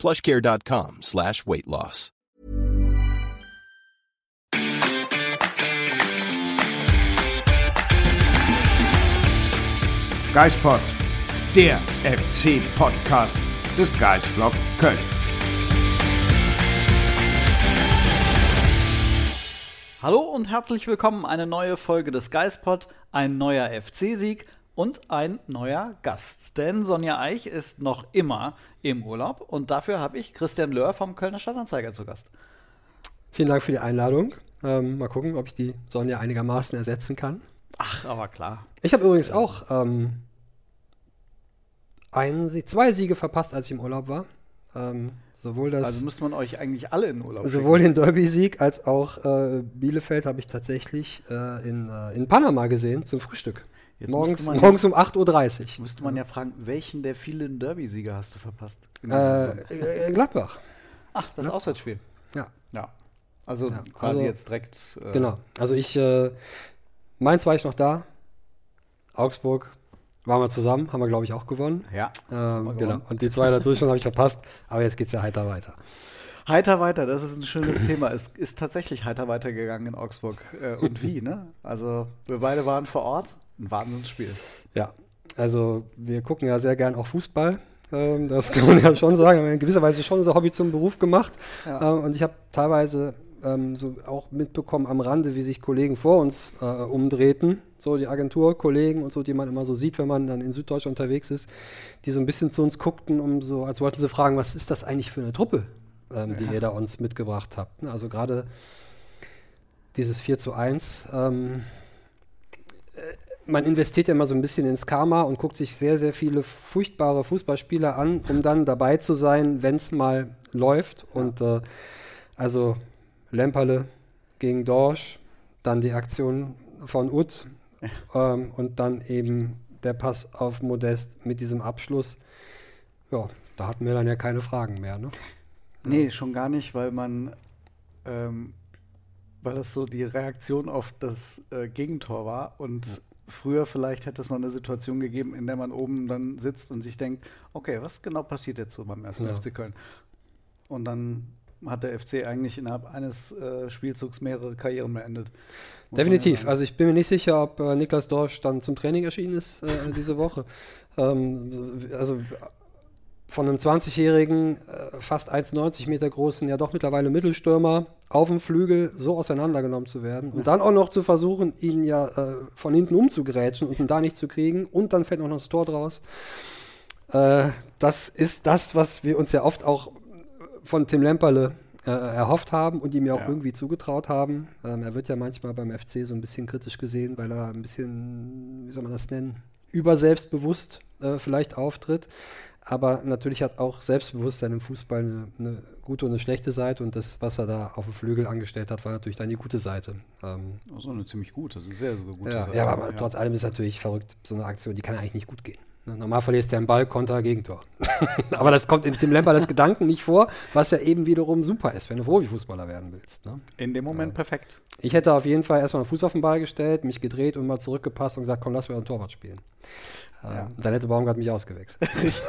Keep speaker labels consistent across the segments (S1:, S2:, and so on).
S1: plushcare.com slash weight loss.
S2: Geispod, der FC-Podcast des Geisblog Köln.
S3: Hallo und herzlich willkommen. Eine neue Folge des Geispod, ein neuer FC-Sieg und ein neuer Gast. Denn Sonja Eich ist noch immer im Urlaub und dafür habe ich Christian Löhr vom Kölner Stadtanzeiger zu Gast.
S4: Vielen Dank für die Einladung. Ähm, mal gucken, ob ich die Sonja einigermaßen ersetzen kann.
S3: Ach, aber klar.
S4: Ich habe übrigens auch ähm, einen, zwei Siege verpasst, als ich im Urlaub war. Ähm, sowohl das,
S3: also müsste man euch eigentlich alle in Urlaub
S4: Sowohl schicken. den Derby-Sieg als auch äh, Bielefeld habe ich tatsächlich äh, in, äh, in Panama gesehen zum Frühstück. Jetzt morgens, morgens um 8.30
S3: Uhr. Müsste man ja fragen, welchen der vielen Derby-Sieger hast du verpasst?
S4: Äh, äh, Gladbach.
S3: Ach, das ja. Auswärtsspiel.
S4: Ja.
S3: Ja. Also ja, quasi also, jetzt direkt.
S4: Äh, genau. Also ich äh, Mainz war ich noch da. Augsburg waren wir zusammen, haben wir, glaube ich, auch gewonnen.
S3: Ja.
S4: Ähm, genau. Und die zwei dazwischen habe ich verpasst, aber jetzt geht es ja heiter weiter.
S3: Heiter weiter, das ist ein schönes Thema. Es ist tatsächlich heiter weitergegangen in Augsburg. Äh, und wie, ne? Also, wir beide waren vor Ort. Ein Wahnsinnsspiel.
S4: Ja, also wir gucken ja sehr gern auch Fußball. Ähm, das kann man ja schon sagen. Wir haben in gewisser Weise schon unser Hobby zum Beruf gemacht. Ja. Ähm, und ich habe teilweise ähm, so auch mitbekommen am Rande, wie sich Kollegen vor uns äh, umdrehten, so die Agenturkollegen und so, die man immer so sieht, wenn man dann in Süddeutschland unterwegs ist, die so ein bisschen zu uns guckten, um so, als wollten sie fragen, was ist das eigentlich für eine Truppe, ähm, die ihr da uns mitgebracht habt. Also gerade dieses 4 zu 1. Man investiert ja immer so ein bisschen ins Karma und guckt sich sehr, sehr viele furchtbare Fußballspieler an, um dann dabei zu sein, wenn es mal läuft. Ja. Und äh, also Lemperle gegen Dorsch, dann die Aktion von Ut ja. ähm, und dann eben der Pass auf Modest mit diesem Abschluss. Ja, da hatten wir dann ja keine Fragen mehr. Ne?
S3: Nee, schon gar nicht, weil man, ähm, weil das so die Reaktion auf das äh, Gegentor war und ja. Früher vielleicht hätte es mal eine Situation gegeben, in der man oben dann sitzt und sich denkt, okay, was genau passiert jetzt so beim ersten ja. FC Köln? Und dann hat der FC eigentlich innerhalb eines äh, Spielzugs mehrere Karrieren beendet.
S4: Definitiv. Also ich bin mir nicht sicher, ob äh, Niklas Dorsch dann zum Training erschienen ist äh, diese Woche. Ähm, also von einem 20-jährigen, äh, fast 1,90 Meter großen, ja doch mittlerweile Mittelstürmer auf dem Flügel so auseinandergenommen zu werden und dann auch noch zu versuchen, ihn ja äh, von hinten umzugrätschen und ihn da nicht zu kriegen und dann fällt noch das Tor draus. Äh, das ist das, was wir uns ja oft auch von Tim Lemperle äh, erhofft haben und ihm ja auch ja. irgendwie zugetraut haben. Ähm, er wird ja manchmal beim FC so ein bisschen kritisch gesehen, weil er ein bisschen, wie soll man das nennen, überselbstbewusst äh, vielleicht auftritt. Aber natürlich hat auch Selbstbewusstsein im Fußball eine, eine, gute und eine schlechte Seite. Und das, was er da auf dem Flügel angestellt hat, war natürlich dann die gute Seite.
S3: Ähm, also eine ziemlich gute, also sehr sogar gute
S4: ja,
S3: Seite.
S4: Ja, aber ja. trotz allem ist natürlich verrückt. So eine Aktion, die kann eigentlich nicht gut gehen. Normal verlierst du einen Ball, Konter, Gegentor. Aber das kommt in Tim Lemper das Gedanken nicht vor, was ja eben wiederum super ist, wenn du Profifußballer werden willst. Ne?
S3: In dem Moment ja. perfekt.
S4: Ich hätte auf jeden Fall erstmal einen Fuß auf den Ball gestellt, mich gedreht und mal zurückgepasst und gesagt, komm, lass mir ein Torwart spielen. Ja. Ähm, dann hätte Baumgart mich ausgewechselt.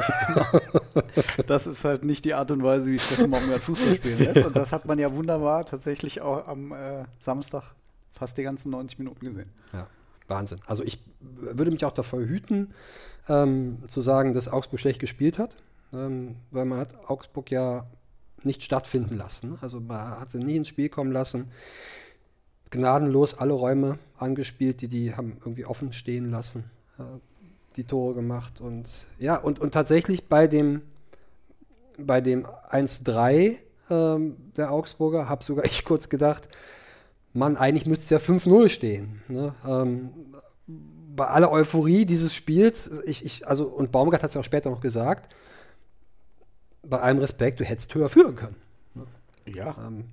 S3: das ist halt nicht die Art und Weise, wie Steffen Baumgart Fußball spielen lässt. Und das hat man ja wunderbar tatsächlich auch am äh, Samstag fast die ganzen 90 Minuten gesehen.
S4: Ja. Wahnsinn. Also ich würde mich auch davor hüten, ähm, zu sagen, dass Augsburg schlecht gespielt hat, ähm, weil man hat Augsburg ja nicht stattfinden lassen. Also man hat sie nie ins Spiel kommen lassen. Gnadenlos alle Räume angespielt, die die haben irgendwie offen stehen lassen, äh, die Tore gemacht und ja und, und tatsächlich bei dem bei dem 1-3 ähm, der Augsburger habe sogar ich kurz gedacht, Mann, eigentlich müsste es ja 5-0 stehen. Ne? Ähm, bei aller Euphorie dieses Spiels, ich, ich, also, und Baumgart hat es ja auch später noch gesagt, bei allem Respekt, du hättest höher führen können. Ne?
S3: Ja. Ähm,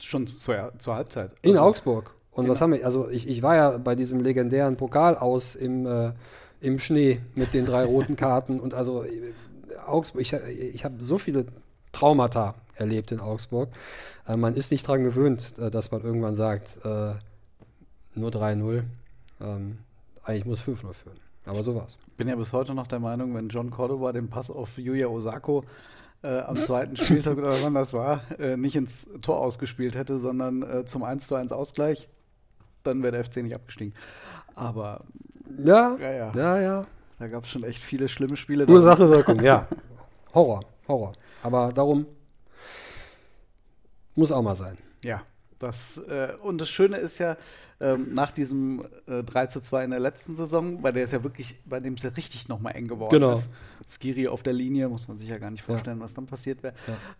S3: Schon zur, zur Halbzeit.
S4: In also, Augsburg. Und was haben wir, also ich, ich war ja bei diesem legendären Pokal aus im, äh, im Schnee mit den drei roten Karten und also äh, Augsburg, ich, ich habe so viele Traumata erlebt in Augsburg. Äh, man ist nicht daran gewöhnt, äh, dass man irgendwann sagt, äh, nur 3-0. Ähm, eigentlich muss 5-0 führen. Aber so war's.
S3: Ich bin ja bis heute noch der Meinung, wenn John Cordova den Pass auf Yuya Osako äh, am zweiten Spieltag oder wann das war, äh, nicht ins Tor ausgespielt hätte, sondern äh, zum 1 1 Ausgleich, dann wäre der FC nicht abgestiegen. Aber
S4: ja, ja, ja. ja, ja.
S3: Da gab es schon echt viele schlimme Spiele.
S4: Ursache, Wirkung, ja. Horror, Horror. Aber darum muss auch mal sein.
S3: Ja, das, äh, und das Schöne ist ja, ähm, nach diesem äh, 3 zu 2 in der letzten Saison, bei der es ja wirklich, bei dem es ja richtig nochmal eng geworden genau. ist. Skiri auf der Linie, muss man sich ja gar nicht vorstellen, ja. was dann passiert wäre.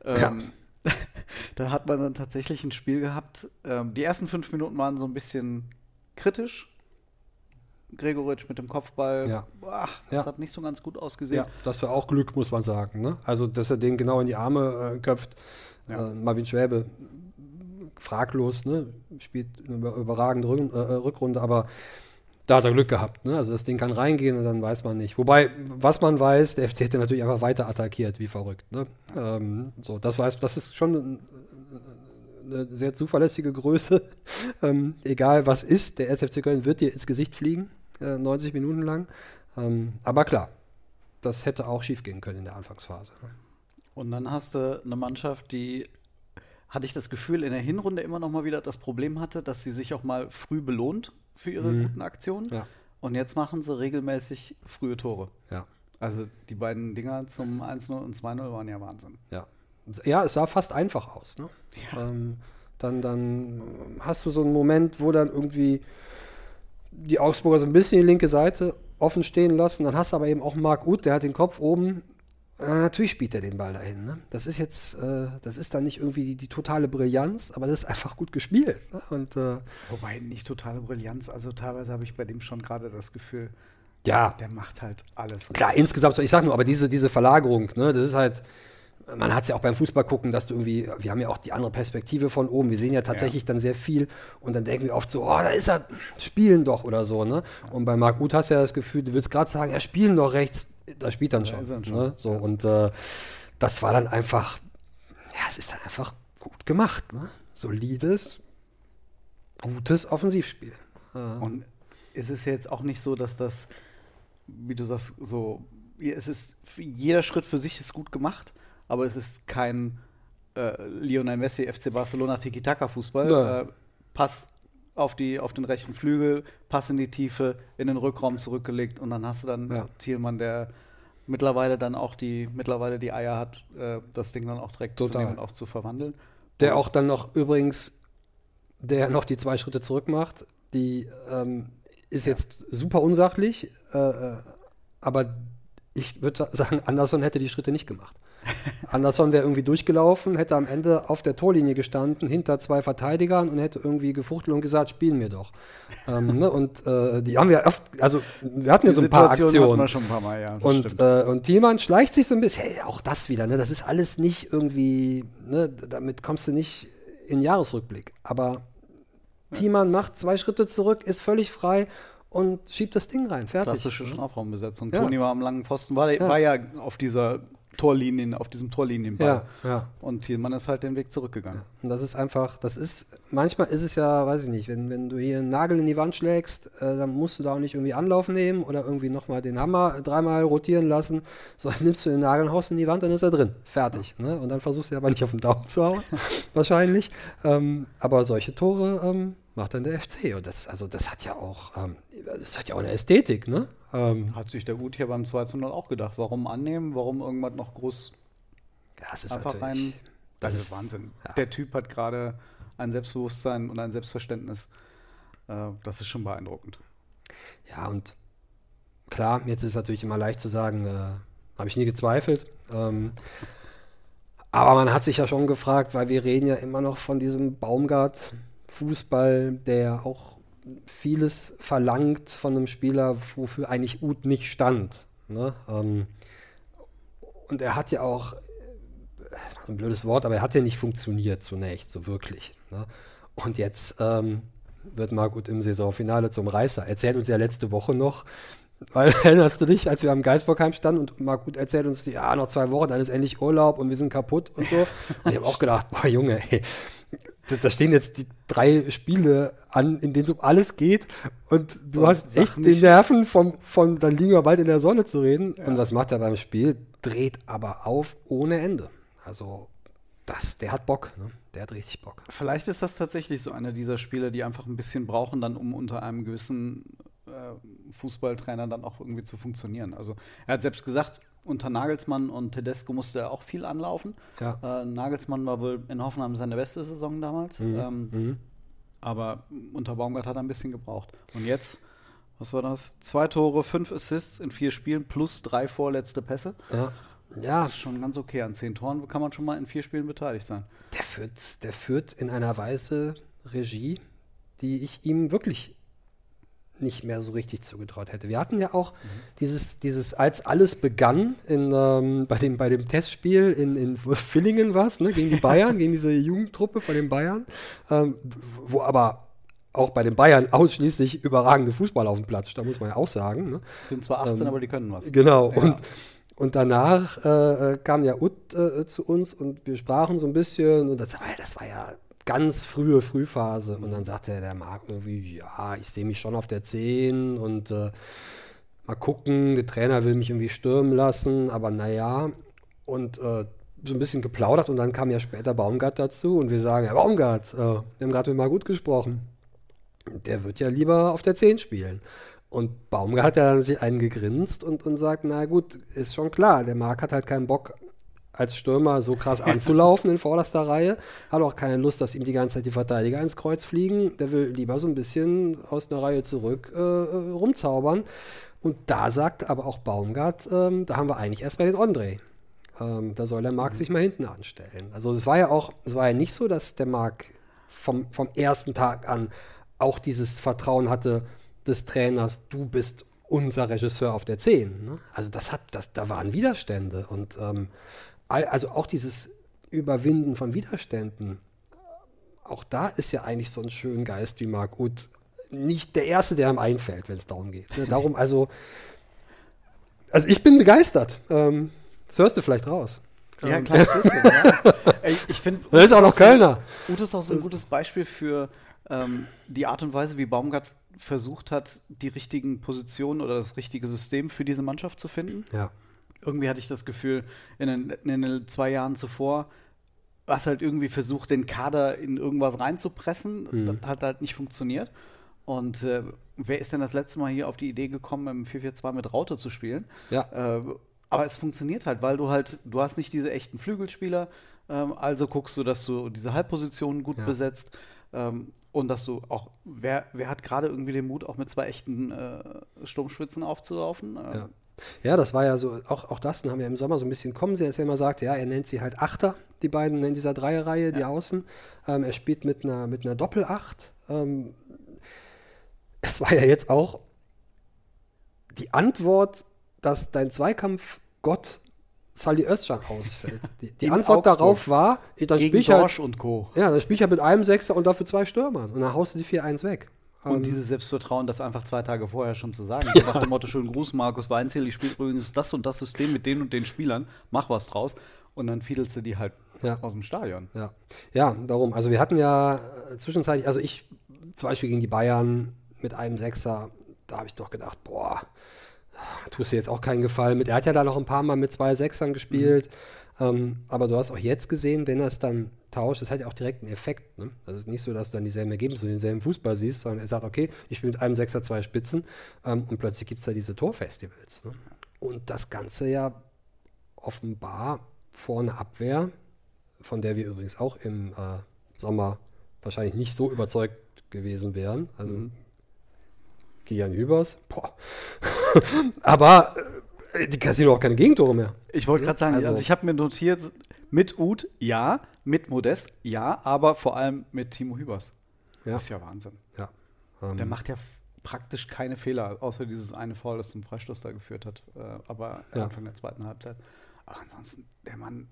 S3: Ja. Ähm, ja. da hat man dann tatsächlich ein Spiel gehabt. Ähm, die ersten fünf Minuten waren so ein bisschen kritisch. Gregoritsch mit dem Kopfball,
S4: ja.
S3: Boah, das hat nicht so ganz gut ausgesehen. Ja,
S4: das war auch Glück, muss man sagen. Ne? Also, dass er den genau in die Arme äh, köpft. Äh, Marvin Schwäbe fraglos, ne? spielt eine überragende Rück äh, Rückrunde, aber da hat er Glück gehabt. Ne? Also das Ding kann reingehen und dann weiß man nicht. Wobei, was man weiß, der FC hätte natürlich einfach weiter attackiert, wie verrückt. Ne? Ähm, so, das weiß, das ist schon eine sehr zuverlässige Größe. ähm, egal was ist, der SFC Köln wird dir ins Gesicht fliegen, äh, 90 Minuten lang. Ähm, aber klar, das hätte auch schief gehen können in der Anfangsphase.
S3: Und dann hast du eine Mannschaft, die hatte ich das Gefühl, in der Hinrunde immer noch mal wieder das Problem hatte, dass sie sich auch mal früh belohnt für ihre mhm. guten Aktionen.
S4: Ja.
S3: Und jetzt machen sie regelmäßig frühe Tore.
S4: Ja.
S3: Also die beiden Dinger zum 1-0 und 2-0 waren ja Wahnsinn.
S4: Ja. Ja, es sah fast einfach aus. Ne? Ja. Ähm, dann, dann hast du so einen Moment, wo dann irgendwie die Augsburger so ein bisschen die linke Seite offen stehen lassen. Dann hast du aber eben auch Marc Uth, der hat den Kopf oben natürlich spielt er den Ball dahin. Ne? Das ist jetzt, äh, das ist dann nicht irgendwie die, die, totale Brillanz, aber das ist einfach gut gespielt. Ne? Und, äh,
S3: Wobei nicht totale Brillanz, also teilweise habe ich bei dem schon gerade das Gefühl,
S4: ja.
S3: der macht halt alles.
S4: Klar, gut. insgesamt, ich sage nur, aber diese, diese Verlagerung, ne, das ist halt, man hat es ja auch beim Fußball gucken, dass du irgendwie, wir haben ja auch die andere Perspektive von oben, wir sehen ja tatsächlich ja. dann sehr viel und dann denken wir oft so, oh, da ist er, spielen doch oder so, ne? Und bei Marc Uth hast du ja das Gefühl, du willst gerade sagen, er spielen doch rechts, da spielt dann schon. Ja, schon. Ne? So, ja. Und äh, das war dann einfach, ja, es ist dann einfach gut gemacht. Ne? Solides, gutes Offensivspiel.
S3: Ja. Und ist es jetzt auch nicht so, dass das, wie du sagst, so, es ist, jeder Schritt für sich ist gut gemacht, aber es ist kein äh, Lionel Messi, FC Barcelona Tiki-Taka-Fußball. Äh, Pass auf, die, auf den rechten Flügel, Pass in die Tiefe, in den Rückraum zurückgelegt und dann hast du dann ja. Thielmann, der mittlerweile dann auch die, mittlerweile die Eier hat, äh, das Ding dann auch direkt Total. zu nehmen und auch zu verwandeln.
S4: Der auch dann noch übrigens, der noch die zwei Schritte zurück macht, die ähm, ist ja. jetzt super unsachlich, äh, äh aber ich würde sagen, Anderson hätte die Schritte nicht gemacht. Anderson wäre irgendwie durchgelaufen, hätte am Ende auf der Torlinie gestanden, hinter zwei Verteidigern und hätte irgendwie gefuchtelt und gesagt, spielen wir doch. ähm, ne? Und äh, die haben wir oft, also wir hatten die ja so ein paar Aktionen.
S3: Wir schon ein paar Mal, ja,
S4: und, äh, und Thielmann schleicht sich so ein bisschen, hey, auch das wieder, ne? das ist alles nicht irgendwie, ne? damit kommst du nicht in Jahresrückblick. Aber ja. Thielmann macht zwei Schritte zurück, ist völlig frei und schiebt das Ding rein. Fertig.
S3: Klassische Strafraumbesetzung. Ja. Toni war am langen Pfosten, war, ja. war ja auf dieser Torlinien, auf diesem Torlinienball.
S4: Ja, ja.
S3: Und Thielmann ist halt den Weg zurückgegangen. Ja.
S4: Und das ist einfach, das ist, manchmal ist es ja, weiß ich nicht, wenn, wenn du hier einen Nagel in die Wand schlägst, äh, dann musst du da auch nicht irgendwie Anlauf nehmen oder irgendwie nochmal den Hammer dreimal rotieren lassen, sondern nimmst du den Nagel haust in die Wand, dann ist er drin. Fertig. Ja. Ne? Und dann versuchst du aber nicht auf den Daumen zu hauen, wahrscheinlich. Ähm, aber solche Tore ähm, macht dann der FC. Und das, also das hat ja auch, ähm, das hat ja auch eine Ästhetik, ne?
S3: Ähm, Hat sich der Gut hier beim 2 zu 0 auch gedacht. Warum annehmen? Warum irgendwas noch groß
S4: das ist einfach rein?
S3: Das, das ist Wahnsinn. Ja. Der Typ hat gerade ein Selbstbewusstsein und ein Selbstverständnis. Äh, das ist schon beeindruckend.
S4: Ja, und klar, jetzt ist es natürlich immer leicht zu sagen, äh, habe ich nie gezweifelt. Ähm, aber man hat sich ja schon gefragt, weil wir reden ja immer noch von diesem Baumgart-Fußball, der auch vieles verlangt von einem Spieler, wofür eigentlich Uth nicht stand. Ne? Ähm, und er hat ja auch ein blödes Wort, aber er hat ja nicht funktioniert zunächst, so wirklich. Ne? Und jetzt ähm, wird Margut im Saisonfinale zum Reißer. Erzählt uns ja letzte Woche noch, weil erinnerst du dich, als wir am Geisbockheim standen und Margut erzählt uns, ja, noch zwei Wochen, dann ist endlich Urlaub und wir sind kaputt und so. Und ich habe auch gedacht, boah, Junge, ey, da stehen jetzt die drei Spiele an, in denen es um alles geht und du und hast echt den Nerven vom, von, dann liegen wir bald in der Sonne zu reden. Ja. Und was macht er beim Spiel? Dreht aber auf ohne Ende. Also, das, der hat Bock, ne? Der hat richtig Bock.
S3: Vielleicht ist das tatsächlich so einer dieser Spiele, die einfach ein bisschen brauchen, dann um unter einem gewissen äh, Fußballtrainer dann auch irgendwie zu funktionieren. Also er hat selbst gesagt, unter Nagelsmann und Tedesco musste er auch viel anlaufen. Ja. Äh, Nagelsmann war wohl in Hoffenheim seine beste Saison damals. Mhm. Ähm, mhm. Aber unter Baumgart hat er ein bisschen gebraucht. Und jetzt, was war das? Zwei Tore, fünf Assists in vier Spielen plus drei vorletzte Pässe.
S4: Ja. Ja.
S3: Das ist schon ganz okay. An zehn Toren kann man schon mal in vier Spielen beteiligt sein.
S4: Der führt, der führt in einer Weise Regie, die ich ihm wirklich nicht mehr so richtig zugetraut hätte. Wir hatten ja auch mhm. dieses, dieses, als alles begann in, ähm, bei, dem, bei dem Testspiel in, in Villingen was, ne, gegen die Bayern, gegen diese Jugendtruppe von den Bayern, ähm, wo aber auch bei den Bayern ausschließlich überragende Fußball auf dem Platz, da muss man ja auch sagen. Ne?
S3: Sind zwar 18, ähm, aber die können was.
S4: Genau. Ja. Und, und danach äh, äh, kam ja Ut äh, zu uns und wir sprachen so ein bisschen und das, das war ja ganz frühe Frühphase. Und dann sagte der Marc irgendwie, ja, ich sehe mich schon auf der 10 und äh, mal gucken, der Trainer will mich irgendwie stürmen lassen, aber naja. Und äh, so ein bisschen geplaudert und dann kam ja später Baumgart dazu und wir sagen, Herr Baumgart, äh, wir haben gerade mit mal gut gesprochen. Der wird ja lieber auf der 10 spielen. Und Baumgart hat ja dann sich einen gegrinst und, und sagt, na gut, ist schon klar, der Marc hat halt keinen Bock als Stürmer so krass anzulaufen in vorderster Reihe. Hat auch keine Lust, dass ihm die ganze Zeit die Verteidiger ins Kreuz fliegen. Der will lieber so ein bisschen aus einer Reihe zurück äh, äh rumzaubern. Und da sagt aber auch Baumgart, ähm, da haben wir eigentlich erst bei den André. Ähm, da soll der Marc mhm. sich mal hinten anstellen. Also es war ja auch, es war ja nicht so, dass der Marc vom, vom ersten Tag an auch dieses Vertrauen hatte des Trainers, du bist unser Regisseur auf der 10. Ne? Also das hat, das, da waren Widerstände und ähm, also auch dieses Überwinden von Widerständen, auch da ist ja eigentlich so ein schöner Geist wie Marc Uth nicht der Erste, der ihm einfällt, wenn es darum geht. Ne? Darum also, also ich bin begeistert. Ähm, das hörst du vielleicht raus.
S3: Ja, ein kleines bisschen, ja. Ich, ich finde.
S4: Das ist auch noch Kölner.
S3: Uth ist auch so ein gutes Beispiel für ähm, die Art und Weise, wie Baumgart versucht hat, die richtigen Positionen oder das richtige System für diese Mannschaft zu finden.
S4: Ja
S3: irgendwie hatte ich das Gefühl, in den, in den zwei Jahren zuvor, was halt irgendwie versucht, den Kader in irgendwas reinzupressen. Mhm. Das hat halt nicht funktioniert. Und äh, wer ist denn das letzte Mal hier auf die Idee gekommen, im 4-4-2 mit Raute zu spielen?
S4: Ja.
S3: Äh, aber es funktioniert halt, weil du halt, du hast nicht diese echten Flügelspieler, ähm, also guckst du, dass du diese Halbpositionen gut ja. besetzt ähm, und dass du auch, wer, wer hat gerade irgendwie den Mut, auch mit zwei echten äh, Sturmschwitzen aufzulaufen?
S4: Äh, ja. Ja, das war ja so, auch, auch das haben wir im Sommer so ein bisschen kommen sie, dass er immer sagt, ja, er nennt sie halt Achter, die beiden in dieser Dreierreihe, die Außen. Ähm, er spielt mit einer, mit einer Doppelacht. Ähm, es war ja jetzt auch die Antwort, dass dein Zweikampf-Gott Sally Özcan ausfällt. Die, die Antwort Augsburg. darauf war,
S3: dann spiele ich halt, und Co.
S4: Ja, dann spiele ich halt mit einem Sechser und dafür zwei Stürmern. Und dann haust du die 4-1 weg.
S3: Und ähm, dieses Selbstvertrauen, das einfach zwei Tage vorher schon zu sagen. Ja. Nach dem Motto, schönen Gruß, Markus Weinziel, ich spiele übrigens das und das System mit den und den Spielern, mach was draus. Und dann fiedelst du die halt ja. aus dem Stadion.
S4: Ja. ja, darum. Also wir hatten ja äh, zwischenzeitlich, also ich zum Beispiel gegen die Bayern mit einem Sechser, da habe ich doch gedacht, boah, tust dir jetzt auch keinen Gefallen mit. Er hat ja da noch ein paar Mal mit zwei Sechsern gespielt. Mhm. Ähm, aber du hast auch jetzt gesehen, wenn er es dann tauscht, das hat ja auch direkt einen Effekt. Ne? Das ist nicht so, dass du dann dieselben Ergebnisse und denselben Fußball siehst, sondern er sagt, okay, ich spiele mit einem Sechser zwei Spitzen ähm, und plötzlich gibt es da diese Torfestivals. Ne? Und das Ganze ja offenbar vor einer Abwehr, von der wir übrigens auch im äh, Sommer wahrscheinlich nicht so überzeugt gewesen wären. Also mhm. Kian Hübers, boah. aber äh, die kassieren auch keine Gegentore mehr.
S3: Ich wollte gerade sagen, also, also ich habe mir notiert, mit Uth, ja, mit Modest, ja, aber vor allem mit Timo Hübers. Ja. Das ist ja Wahnsinn.
S4: Ja.
S3: Ähm. Der macht ja praktisch keine Fehler, außer dieses eine Foul, das zum Freistoß da geführt hat, äh, aber ja. Anfang der zweiten Halbzeit. Aber ansonsten, der Mann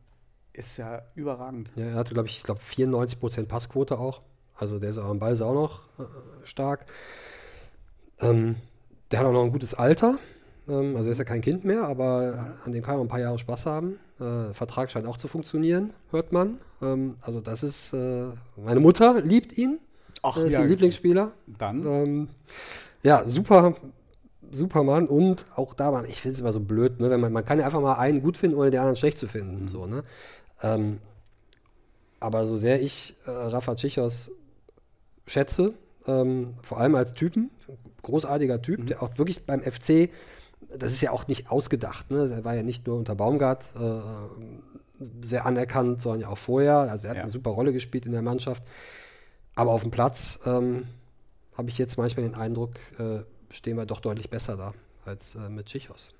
S3: ist ja überragend.
S4: Ja, er hatte, glaube ich, ich glaube 94 Prozent Passquote auch. Also der ist auch am Ball ist auch noch äh, stark. Ähm, der hat auch noch ein gutes Alter. Ähm, also er ist ja kein Kind mehr, aber an dem kann man ein paar Jahre Spaß haben. Äh, Vertrag scheint auch zu funktionieren, hört man. Ähm, also das ist, äh, meine Mutter liebt ihn.
S3: Ach,
S4: er ist
S3: ja.
S4: ihr Lieblingsspieler.
S3: Dann?
S4: Ähm, ja, super, super Mann. Und auch da, man, ich finde es immer so blöd, ne? Wenn man, man kann ja einfach mal einen gut finden, ohne den anderen schlecht zu finden. So, ne? Ähm, aber so sehr ich äh, Rafa Tschichos schätze, ähm, vor allem als Typen, großartiger Typ, der auch wirklich beim FC, das ist ja auch nicht ausgedacht, ne? er war ja nicht nur unter Baumgart äh, sehr anerkannt, sondern ja auch vorher, also er hat
S3: Ja.
S4: eine super Rolle gespielt in der Mannschaft, aber auf dem Platz ähm, habe ich jetzt manchmal den Eindruck, äh, stehen wir doch deutlich besser da als äh, mit Tschichos.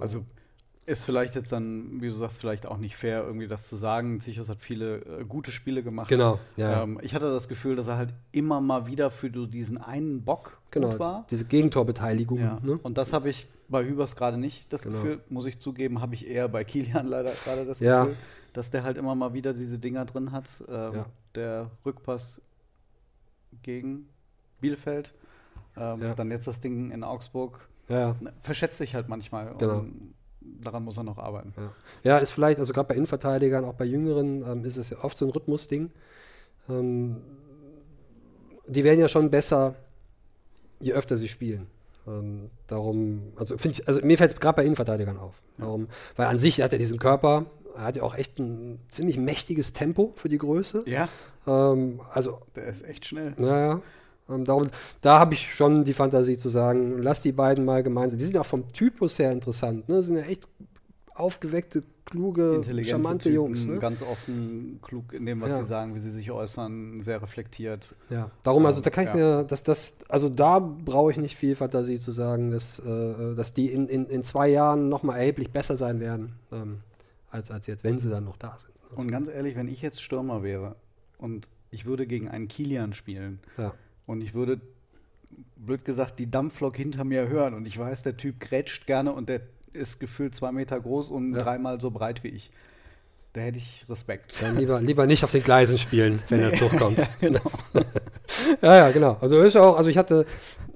S3: Also ist vielleicht jetzt dann, wie du sagst, vielleicht auch nicht fair, irgendwie das zu sagen. Sichos hat viele äh, gute Spiele gemacht.
S4: Genau, ja.
S3: Ähm, ich hatte das Gefühl, dass er halt immer mal wieder für diesen einen Bock
S4: Genau,
S3: gut war.
S4: diese Gegentorbeteiligung.
S3: Ja.
S4: Ne?
S3: Und das habe ich bei Hübers gerade nicht das
S4: Genau.
S3: Gefühl, muss ich zugeben, habe ich eher bei Kilian leider gerade das
S4: Ja.
S3: Gefühl, dass der halt immer mal wieder diese Dinger drin hat. Ähm,
S4: Ja.
S3: Der Rückpass gegen Bielefeld, ähm, dann jetzt das Ding in Augsburg. Ne, Verschätzt sich halt manchmal.
S4: Genau.
S3: Und daran muss er noch arbeiten.
S4: Ja. ja, ist vielleicht, also gerade bei Innenverteidigern, auch bei Jüngeren, ähm, ist es ja oft so ein Rhythmusding. Ähm, die werden ja schon besser, je öfter sie spielen. Ähm, darum, also finde ich, also mir fällt es gerade bei Innenverteidigern auf. Darum, weil an sich hat er diesen Körper, er hat ja auch echt ein ziemlich mächtiges Tempo für die Größe.
S3: Ja,
S4: Ähm, also
S3: der ist echt schnell.
S4: naja, ähm, darum, da habe ich schon die Fantasie zu sagen, lass die beiden mal gemeinsam. Die sind auch vom Typus her interessant. Ne? Sind ja echt aufgeweckte, kluge, charmante
S3: Typen,
S4: Jungs. Ne?
S3: ganz offen, klug in dem, was
S4: Ja.
S3: sie sagen, wie sie sich äußern, sehr reflektiert.
S4: Ja, darum, also da kann ich
S3: Ja.
S4: mir, dass das, also da brauche ich nicht viel Fantasie zu sagen, dass, äh, dass die in, in, in zwei Jahren nochmal erheblich besser sein werden, ähm, als, als jetzt, wenn sie dann noch da sind.
S3: Und ganz ehrlich, wenn ich jetzt Stürmer wäre und ich würde gegen einen Kilian spielen
S4: Ja,
S3: und ich würde, blöd gesagt, die Dampflok hinter mir hören und ich weiß, der Typ grätscht gerne und der ist gefühlt zwei Meter groß und
S4: Ja.
S3: dreimal so breit wie ich. Da hätte ich Respekt.
S4: dann lieber, lieber nicht auf den Gleisen spielen, wenn der Zug kommt.
S3: genau.
S4: Ja, ja, genau. Also ist auch, also ich hatte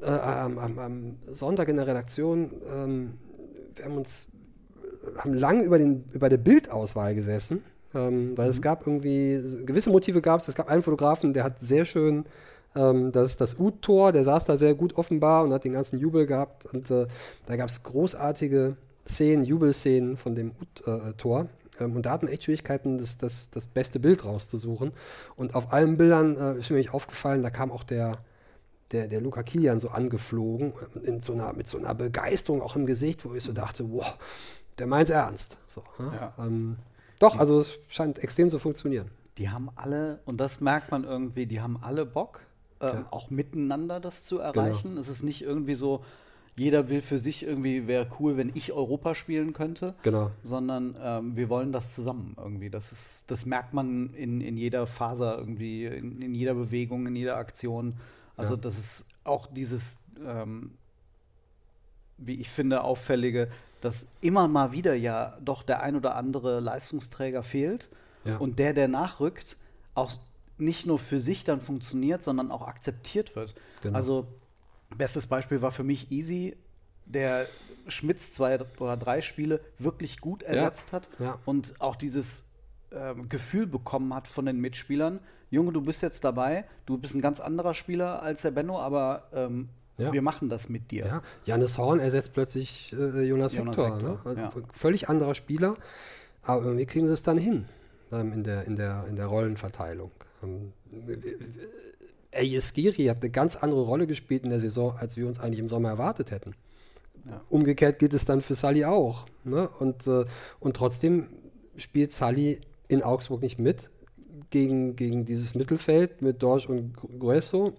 S4: äh, am, am, am Sonntag in der Redaktion, ähm, wir haben uns, haben lang über, den, über der Bildauswahl gesessen, ähm, weil es gab irgendwie, gewisse Motive gab es. Es gab einen Fotografen, der hat sehr schön ähm, das, das U-Tor, der saß da sehr gut offenbar und hat den ganzen Jubel gehabt. Und äh, da gab es großartige Szenen, Jubelszenen von dem U-Tor. Ähm, und da hatten wir echt Schwierigkeiten, das, das, das beste Bild rauszusuchen. Und auf allen Bildern äh, ist mir nicht aufgefallen, da kam auch der, der, der Luca Kilian so angeflogen, äh, in so einer, mit so einer Begeisterung auch im Gesicht, wo ich so dachte, wow, der meint's ernst. So, ne?
S3: Ja.
S4: ähm, doch, also es scheint extrem zu funktionieren.
S3: Die haben alle, und das merkt man irgendwie, die haben alle Bock, ähm, auch miteinander das zu erreichen. Es ist nicht irgendwie so, jeder will für sich irgendwie, wäre cool, wenn ich Europa spielen könnte.
S4: Genau.
S3: sondern ähm, wir wollen das zusammen irgendwie. Das ist, das merkt man in, in jeder Faser irgendwie, in, in jeder Bewegung, in jeder Aktion. Also
S4: Ja.
S3: das ist auch dieses, ähm, wie ich finde, auffällige, dass immer mal wieder ja doch der ein oder andere Leistungsträger fehlt
S4: Ja.
S3: und der, der nachrückt, auch nicht nur für sich dann funktioniert, sondern auch akzeptiert wird.
S4: Genau.
S3: Also bestes Beispiel war für mich Easy, der Schmitz zwei oder drei Spiele wirklich gut ersetzt hat
S4: ja.
S3: und auch dieses ähm, Gefühl bekommen hat von den Mitspielern. Junge, du bist jetzt dabei, du bist ein ganz anderer Spieler als der Benno, aber ähm,
S4: Ja.
S3: wir machen das mit dir.
S4: Ja, Janis Horn ersetzt plötzlich äh, Jonas,
S3: Jonas
S4: Hector.
S3: Hector,
S4: ne?
S3: ja.
S4: Völlig anderer Spieler, aber irgendwie kriegen sie es dann hin ähm, in, der, in, der, in der Rollenverteilung. Ähm, Elias Giri hat eine ganz andere Rolle gespielt in der Saison, als wir uns eigentlich im Sommer erwartet hätten.
S3: Ja.
S4: Umgekehrt gilt es dann für Sully auch. Ne? Und, äh, und trotzdem spielt Sully in Augsburg nicht mit gegen, gegen dieses Mittelfeld mit Dorsch und Grueso.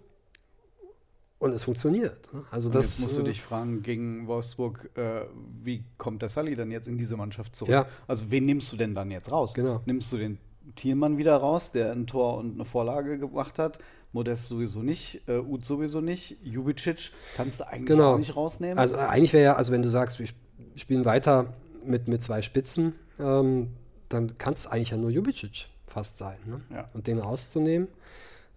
S4: Und es funktioniert. Ne? Also
S3: Und
S4: das
S3: jetzt musst du
S4: äh,
S3: dich fragen, gegen Wolfsburg, äh, wie kommt der Sully dann jetzt in diese Mannschaft zurück?
S4: Ja.
S3: Also wen nimmst du denn dann jetzt raus?
S4: Genau.
S3: Nimmst du den Thielmann wieder raus, der ein Tor und eine Vorlage gemacht hat? Modest sowieso nicht, äh, Uth sowieso nicht, Jubicic kannst du eigentlich
S4: Genau.
S3: auch nicht rausnehmen.
S4: Also äh, eigentlich wäre ja, also wenn du sagst, wir sp- spielen weiter mit, mit zwei Spitzen, ähm, dann kann es eigentlich ja nur Jubicic fast sein. Ne?
S3: Ja.
S4: Und den rauszunehmen,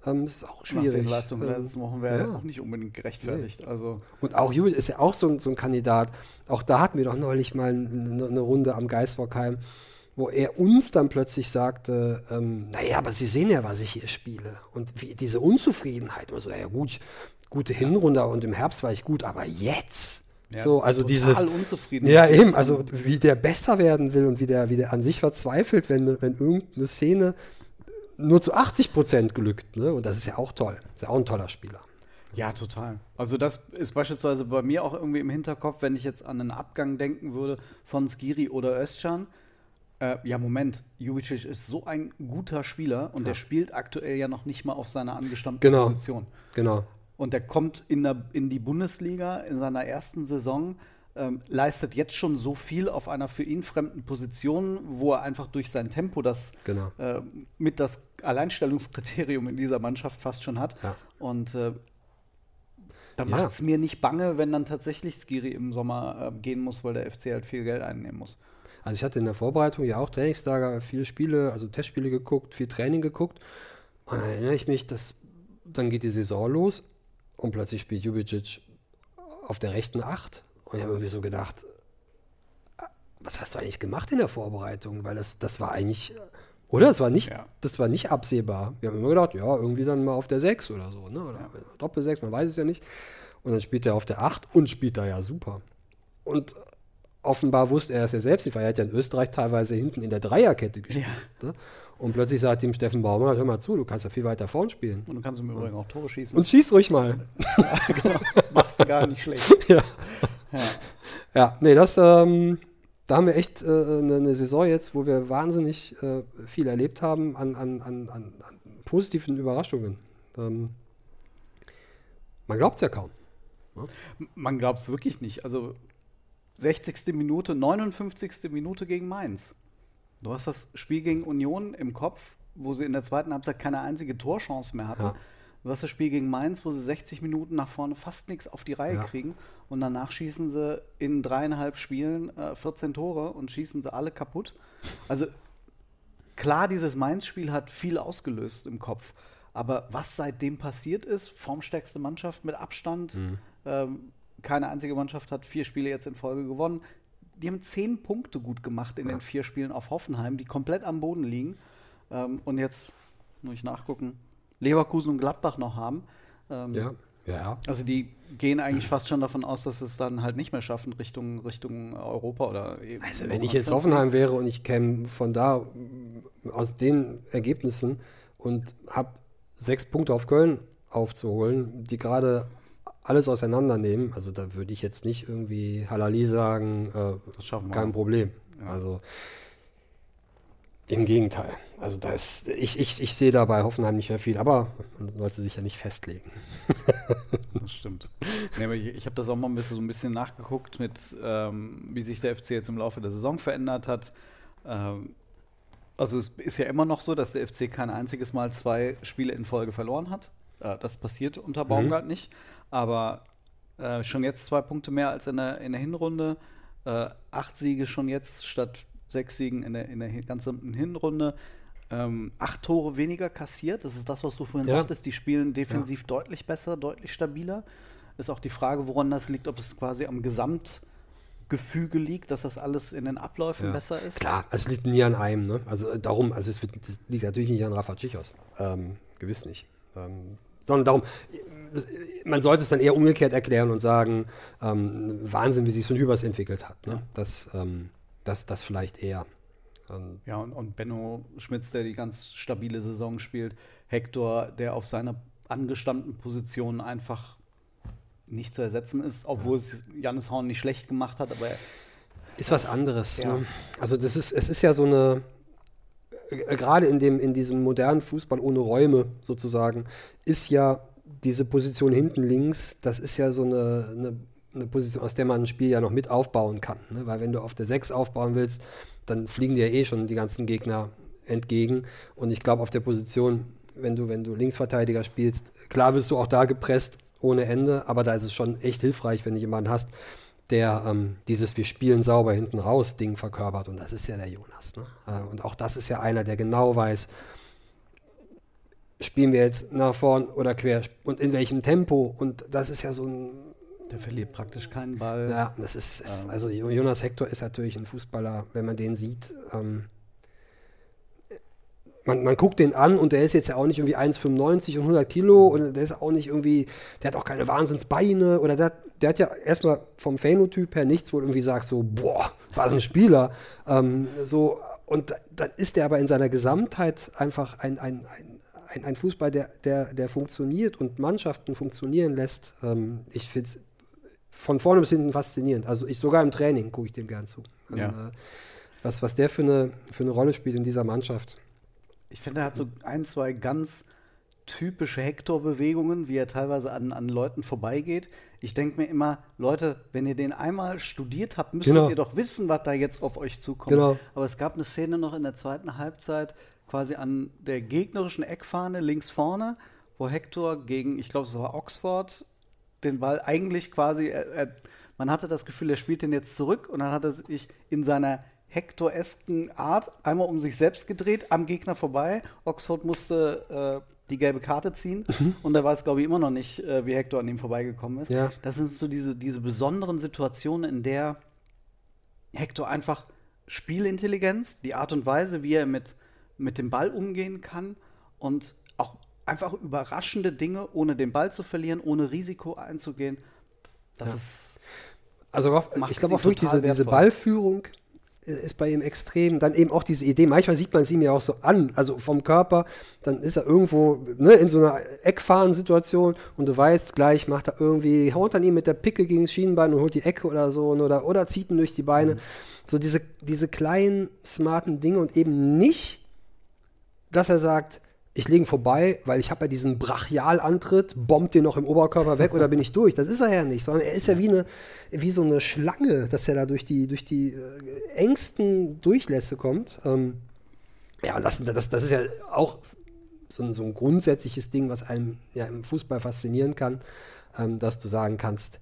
S4: ähm, ist auch schwierig.
S3: Nach den Leistungen der
S4: Ähm,
S3: letzten Wochen wäre
S4: ja.
S3: auch nicht unbedingt gerechtfertigt. Also
S4: Und auch Jubicic ist ja auch so, ein- so ein Kandidat. Auch da hatten wir doch neulich mal eine, eine Runde am Geisbockheim, wo er uns dann plötzlich sagte, ähm, naja, aber Sie sehen ja, was ich hier spiele. Und wie, diese Unzufriedenheit. Und so, naja gut, gute Hinrunde und im Herbst war ich gut, aber jetzt.
S3: Ja,
S4: so, also
S3: total
S4: dieses.
S3: unzufrieden.
S4: Ja, eben, also wie der besser werden will und wie der, wie der an sich verzweifelt, wenn, wenn irgendeine Szene nur zu 80 Prozent glückt. Ne? Und das ist ja auch toll. Ist ja auch ein toller Spieler.
S3: Ja, total. Also das ist beispielsweise bei mir auch irgendwie im Hinterkopf, wenn ich jetzt an einen Abgang denken würde von Skiri oder Özcan. Äh, ja, Moment, Jubicic ist so ein guter Spieler und der spielt aktuell ja noch nicht mal auf seiner angestammten
S4: Genau.
S3: Position.
S4: Genau.
S3: Und der kommt in, der, in die Bundesliga in seiner ersten Saison, ähm, leistet jetzt schon so viel auf einer für ihn fremden Position, wo er einfach durch sein Tempo das
S4: Genau.
S3: äh, mit das Alleinstellungskriterium in dieser Mannschaft fast schon hat.
S4: Ja.
S3: Und äh, da
S4: Ja.
S3: macht es mir nicht bange, wenn dann tatsächlich Skiri im Sommer äh, gehen muss, weil der FC halt viel Geld einnehmen muss.
S4: Also ich hatte in der Vorbereitung ja auch Trainingslager, viele Spiele, also Testspiele geguckt, viel Training geguckt. Und dann erinnere ich mich, dass dann geht die Saison los und plötzlich spielt Jubicic auf der rechten Acht. Und ich habe irgendwie so gedacht, was hast du eigentlich gemacht in der Vorbereitung? Weil das, das war eigentlich, oder? Das war nicht,
S3: Ja.
S4: das war nicht absehbar. Wir haben immer gedacht, ja, irgendwie dann mal auf der 6 oder so, ne? Oder Doppel 6, man weiß es ja nicht. Und dann spielt er auf der 8 und spielt da ja super. Und offenbar wusste er es ja selbst nicht, weil er hat ja in Österreich teilweise hinten in der Dreierkette gespielt. Ne? Und plötzlich sagt ihm Steffen Baumann, hör mal zu, du kannst ja viel weiter vorn spielen.
S3: Und du kannst im Übrigen auch Tore schießen.
S4: Und schieß ruhig mal.
S3: machst du gar nicht schlecht.
S4: ja. ja, nee, das, ähm, da haben wir echt äh, eine, eine Saison jetzt, wo wir wahnsinnig äh, viel erlebt haben an, an, an, an, an positiven Überraschungen. Ähm, man glaubt es ja kaum.
S3: Man glaubt es wirklich nicht. Also 60. Minute, 59. Minute gegen Mainz. Du hast das Spiel gegen Union im Kopf, wo sie in der zweiten Halbzeit keine einzige Torchance mehr hatten.
S4: Ja.
S3: Du hast das Spiel gegen Mainz, wo sie 60 Minuten nach vorne fast nichts auf die Reihe
S4: Ja.
S3: kriegen und danach schießen sie in dreieinhalb Spielen äh, 14 Tore und schießen sie alle kaputt. Also klar, dieses Mainz-Spiel hat viel ausgelöst im Kopf. Aber was seitdem passiert ist, formstärkste Mannschaft mit Abstand, ähm, keine einzige Mannschaft hat vier Spiele jetzt in Folge gewonnen. Die haben zehn Punkte gut gemacht in den vier Spielen auf Hoffenheim, die komplett am Boden liegen. Ähm, und jetzt muss ich nachgucken, Leverkusen und Gladbach noch haben. Ähm,
S4: Ja, ja.
S3: Also die gehen eigentlich fast schon davon aus, dass es dann halt nicht mehr schaffen Richtung, Richtung Europa oder eben
S4: Also wenn ich jetzt Hoffenheim wäre und ich käme von da mm, aus den Ergebnissen und habe sechs Punkte auf Köln aufzuholen, die gerade alles auseinandernehmen, also da würde ich jetzt nicht irgendwie Halali sagen, äh,
S3: Das schaffen wir
S4: kein. Problem. Also im Gegenteil. Also da ist, ich, ich, ich sehe da bei Hoffenheim nicht mehr viel, aber man sollte sich ja nicht festlegen.
S3: Das stimmt. Nee, ich ich habe das auch mal ein bisschen, so ein bisschen nachgeguckt, mit, ähm, wie sich der FC jetzt im Laufe der Saison verändert hat. Ähm, also es ist ja immer noch so, dass der FC kein einziges Mal zwei Spiele in Folge verloren hat. Äh, das passiert unter Baumgart nicht. Aber äh, schon jetzt zwei Punkte mehr als in der, in der Hinrunde. Äh, acht Siege schon jetzt statt sechs Siegen in der, in der ganzen Hinrunde. Ähm, acht Tore weniger kassiert. Das ist das, was du vorhin
S4: Ja.
S3: sagtest. Die spielen defensiv deutlich besser, deutlich stabiler. Ist auch die Frage, woran das liegt, ob es quasi am Gesamtgefüge liegt, dass das alles in den Abläufen
S4: Ja.
S3: besser ist.
S4: Klar, es liegt nie an einem. Ne? Also äh, darum, also es liegt natürlich nicht an Rafa Tschichos. Ähm, gewiss nicht. Ähm, sondern darum, man sollte es dann eher umgekehrt erklären und sagen, ähm, Wahnsinn, wie sich so ein Hübers entwickelt hat. Ne? Das, ähm, das, das vielleicht eher. Ähm,
S3: Ja, und, und Benno Schmitz, der die ganz stabile Saison spielt. Hector, der auf seiner angestammten Position einfach nicht zu ersetzen ist, obwohl es Jannis Horn nicht schlecht gemacht hat, aber er,
S4: Ist was anderes.
S3: Ja.
S4: Ne? Also das ist, es ist ja so eine, äh, gerade in dem, in diesem modernen Fußball ohne Räume sozusagen, ist ja diese Position hinten links, das ist ja so eine, eine, eine Position, aus der man ein Spiel ja noch mit aufbauen kann. Ne? Weil wenn du auf der 6 aufbauen willst, dann fliegen dir ja eh schon die ganzen Gegner entgegen. Und ich glaube, auf der Position, wenn du, wenn du Linksverteidiger spielst, klar wirst du auch da gepresst ohne Ende, aber da ist es schon echt hilfreich, wenn du jemanden hast, der ähm, dieses Wir spielen sauber hinten raus Ding verkörpert. Und das ist ja der Jonas. Ne? Äh, und auch das ist ja einer, der genau weiß, spielen wir jetzt nach vorn oder quer und in welchem Tempo. Und das ist ja so ein.
S3: Der verliert praktisch keinen Ball.
S4: Ja, das ist, ist also Jonas Hector ist natürlich ein Fußballer, wenn man den sieht. Ähm, man, man guckt den an und der ist jetzt ja auch nicht irgendwie 1,95 und 100 Kilo und der ist auch nicht irgendwie, der hat auch keine Wahnsinnsbeine oder der, der hat ja erstmal vom Phänotyp her nichts, wo du irgendwie sagst so, boah, was ein Spieler. Ähm, so, und dann ist der aber in seiner Gesamtheit einfach ein, ein, ein, ein, ein Fußball, der, der, der funktioniert und Mannschaften funktionieren lässt. Ähm, ich finde es von vorne bis hinten faszinierend. Also ich sogar im Training gucke ich dem gern zu. Ja. Und, äh, was, was der für eine, für eine Rolle spielt in dieser Mannschaft.
S3: Ich finde, er hat so ein, zwei ganz typische Hector-Bewegungen, wie er teilweise an, an Leuten vorbeigeht. Ich denke mir immer, Leute, wenn ihr den einmal studiert habt, müsstet genau. ihr doch wissen, was da jetzt auf euch zukommt. Genau. Aber es gab eine Szene noch in der zweiten Halbzeit, quasi an der gegnerischen Eckfahne links vorne, wo Hector gegen, ich glaube, es war Oxford, den Ball eigentlich quasi, er, er, man hatte das Gefühl, er spielt den jetzt zurück und dann hat er sich in seiner Hector-esken Art einmal um sich selbst gedreht, am Gegner vorbei. Oxford musste äh, die gelbe Karte ziehen mhm. und da weiß, glaube ich, immer noch nicht, äh, wie Hector an ihm vorbeigekommen ist. Ja. Das sind so diese, diese besonderen Situationen, in der Hector einfach Spielintelligenz, die Art und Weise, wie er mit, mit dem Ball umgehen kann und auch einfach überraschende Dinge, ohne den Ball zu verlieren, ohne Risiko einzugehen. Das ja. ist.
S4: Also, ich glaube auch wirklich diese, diese Ballführung ist bei ihm extrem. Dann eben auch diese Idee, manchmal sieht man sie mir auch so an, also vom Körper, dann ist er irgendwo ne, in so einer Eckfahrensituation und du weißt, gleich macht er irgendwie, haut dann ihm mit der Picke gegen das Schienenbein und holt die Ecke oder so oder, oder zieht ihn durch die Beine. Mhm. So diese, diese kleinen, smarten Dinge und eben nicht, dass er sagt, ich lege vorbei, weil ich habe ja diesen Brachialantritt, bombt den noch im Oberkörper weg oder bin ich durch. Das ist er ja nicht, sondern er ist ja wie, eine, wie so eine Schlange, dass er da durch die, durch die äh, engsten Durchlässe kommt. Ähm, ja, und das, das, das ist ja auch so ein, so ein grundsätzliches Ding, was einem ja im Fußball faszinieren kann, ähm, dass du sagen kannst,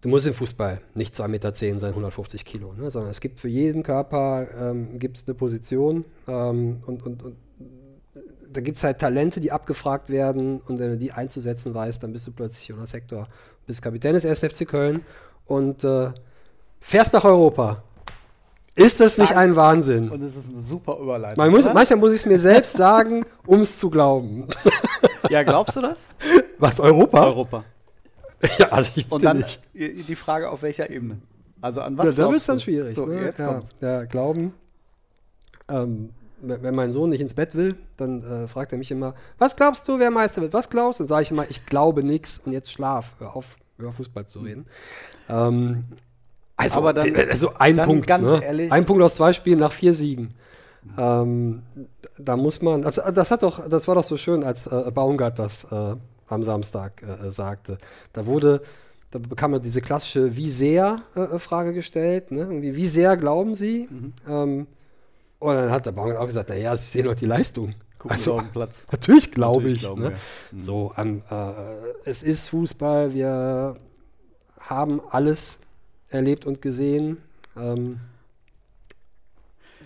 S4: du musst im Fußball nicht 2,10 Meter sein, 150 Kilo, ne? sondern es gibt für jeden Körper ähm, gibt's eine Position ähm, und, und, und da gibt es halt Talente, die abgefragt werden und wenn du die einzusetzen weißt, dann bist du plötzlich Jonas Hector, bist Kapitän des 1. FC Köln und äh, fährst nach Europa. Ist das nicht ein Wahnsinn?
S3: Und es ist eine super Überleitung.
S4: Man muss, manchmal muss ich es mir selbst sagen, um es zu glauben.
S3: Ja, glaubst du das?
S4: Was, Europa?
S3: Europa.
S4: ja, also ich
S3: Und dann nicht. die Frage, auf welcher Ebene? Also an was
S4: ja, Da wird es dann schwierig. So, ne? ja, ja, glauben. Ähm, wenn mein Sohn nicht ins Bett will, dann äh, fragt er mich immer, was glaubst du, wer Meister wird? Was glaubst du? Dann sage ich immer, ich glaube nichts und jetzt schlaf. Hör auf, über Fußball zu reden. Ähm, also, Aber dann, also ein dann Punkt. Ganz ne? ehrlich. Ein Punkt aus zwei Spielen nach vier Siegen. Ähm, da muss man, also das hat doch, das war doch so schön, als äh, Baumgart das äh, am Samstag äh, sagte. Da wurde, da bekam er diese klassische Wie sehr äh, Frage gestellt. Ne? wie sehr glauben Sie? Mhm. Ähm, und dann hat der Baumann auch gesagt, naja, Sie sehen doch die Leistung.
S3: Gucken also, Platz.
S4: Natürlich glaube ich. Glaube, ne? ja. mhm. So, um, äh, es ist Fußball, wir haben alles erlebt und gesehen. Ähm,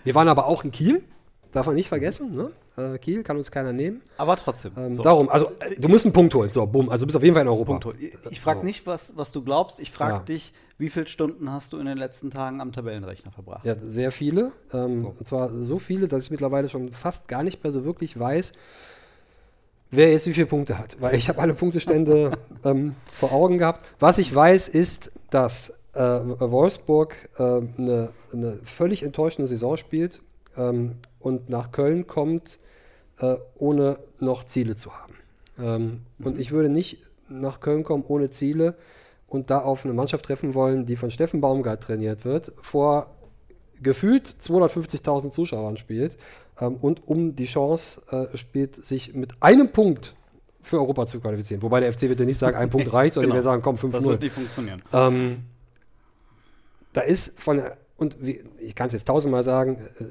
S4: wir waren aber auch in Kiel, darf man nicht vergessen. Ne? Äh, Kiel kann uns keiner nehmen.
S3: Aber trotzdem.
S4: Ähm, so. Darum, also du musst einen Punkt holen. So, bumm. Also du bist auf jeden Fall in Europa.
S3: Ich frage so. nicht, was, was du glaubst. Ich frage ja. dich, wie viele Stunden hast du in den letzten Tagen am Tabellenrechner verbracht?
S4: Ja, sehr viele. Ähm, so. Und zwar so viele, dass ich mittlerweile schon fast gar nicht mehr so wirklich weiß, wer jetzt wie viele Punkte hat. Weil ich habe alle Punktestände ähm, vor Augen gehabt. Was ich weiß, ist, dass äh, Wolfsburg äh, eine, eine, völlig enttäuschende Saison spielt ähm, und nach Köln kommt, äh, ohne noch Ziele zu haben. Ähm, mhm. Und ich würde nicht nach Köln kommen ohne Ziele und da auf eine Mannschaft treffen wollen, die von Steffen Baumgart trainiert wird, vor gefühlt 250.000 Zuschauern spielt ähm, und um die Chance äh, spielt, sich mit einem Punkt für Europa zu qualifizieren. Wobei der FC wird ja nicht sagen, ein Punkt reicht, sondern genau. die werden sagen, komm, 5-0. Das
S3: wird nicht funktionieren.
S4: Ähm, da ist von, und wie, ich kann es jetzt tausendmal sagen, äh,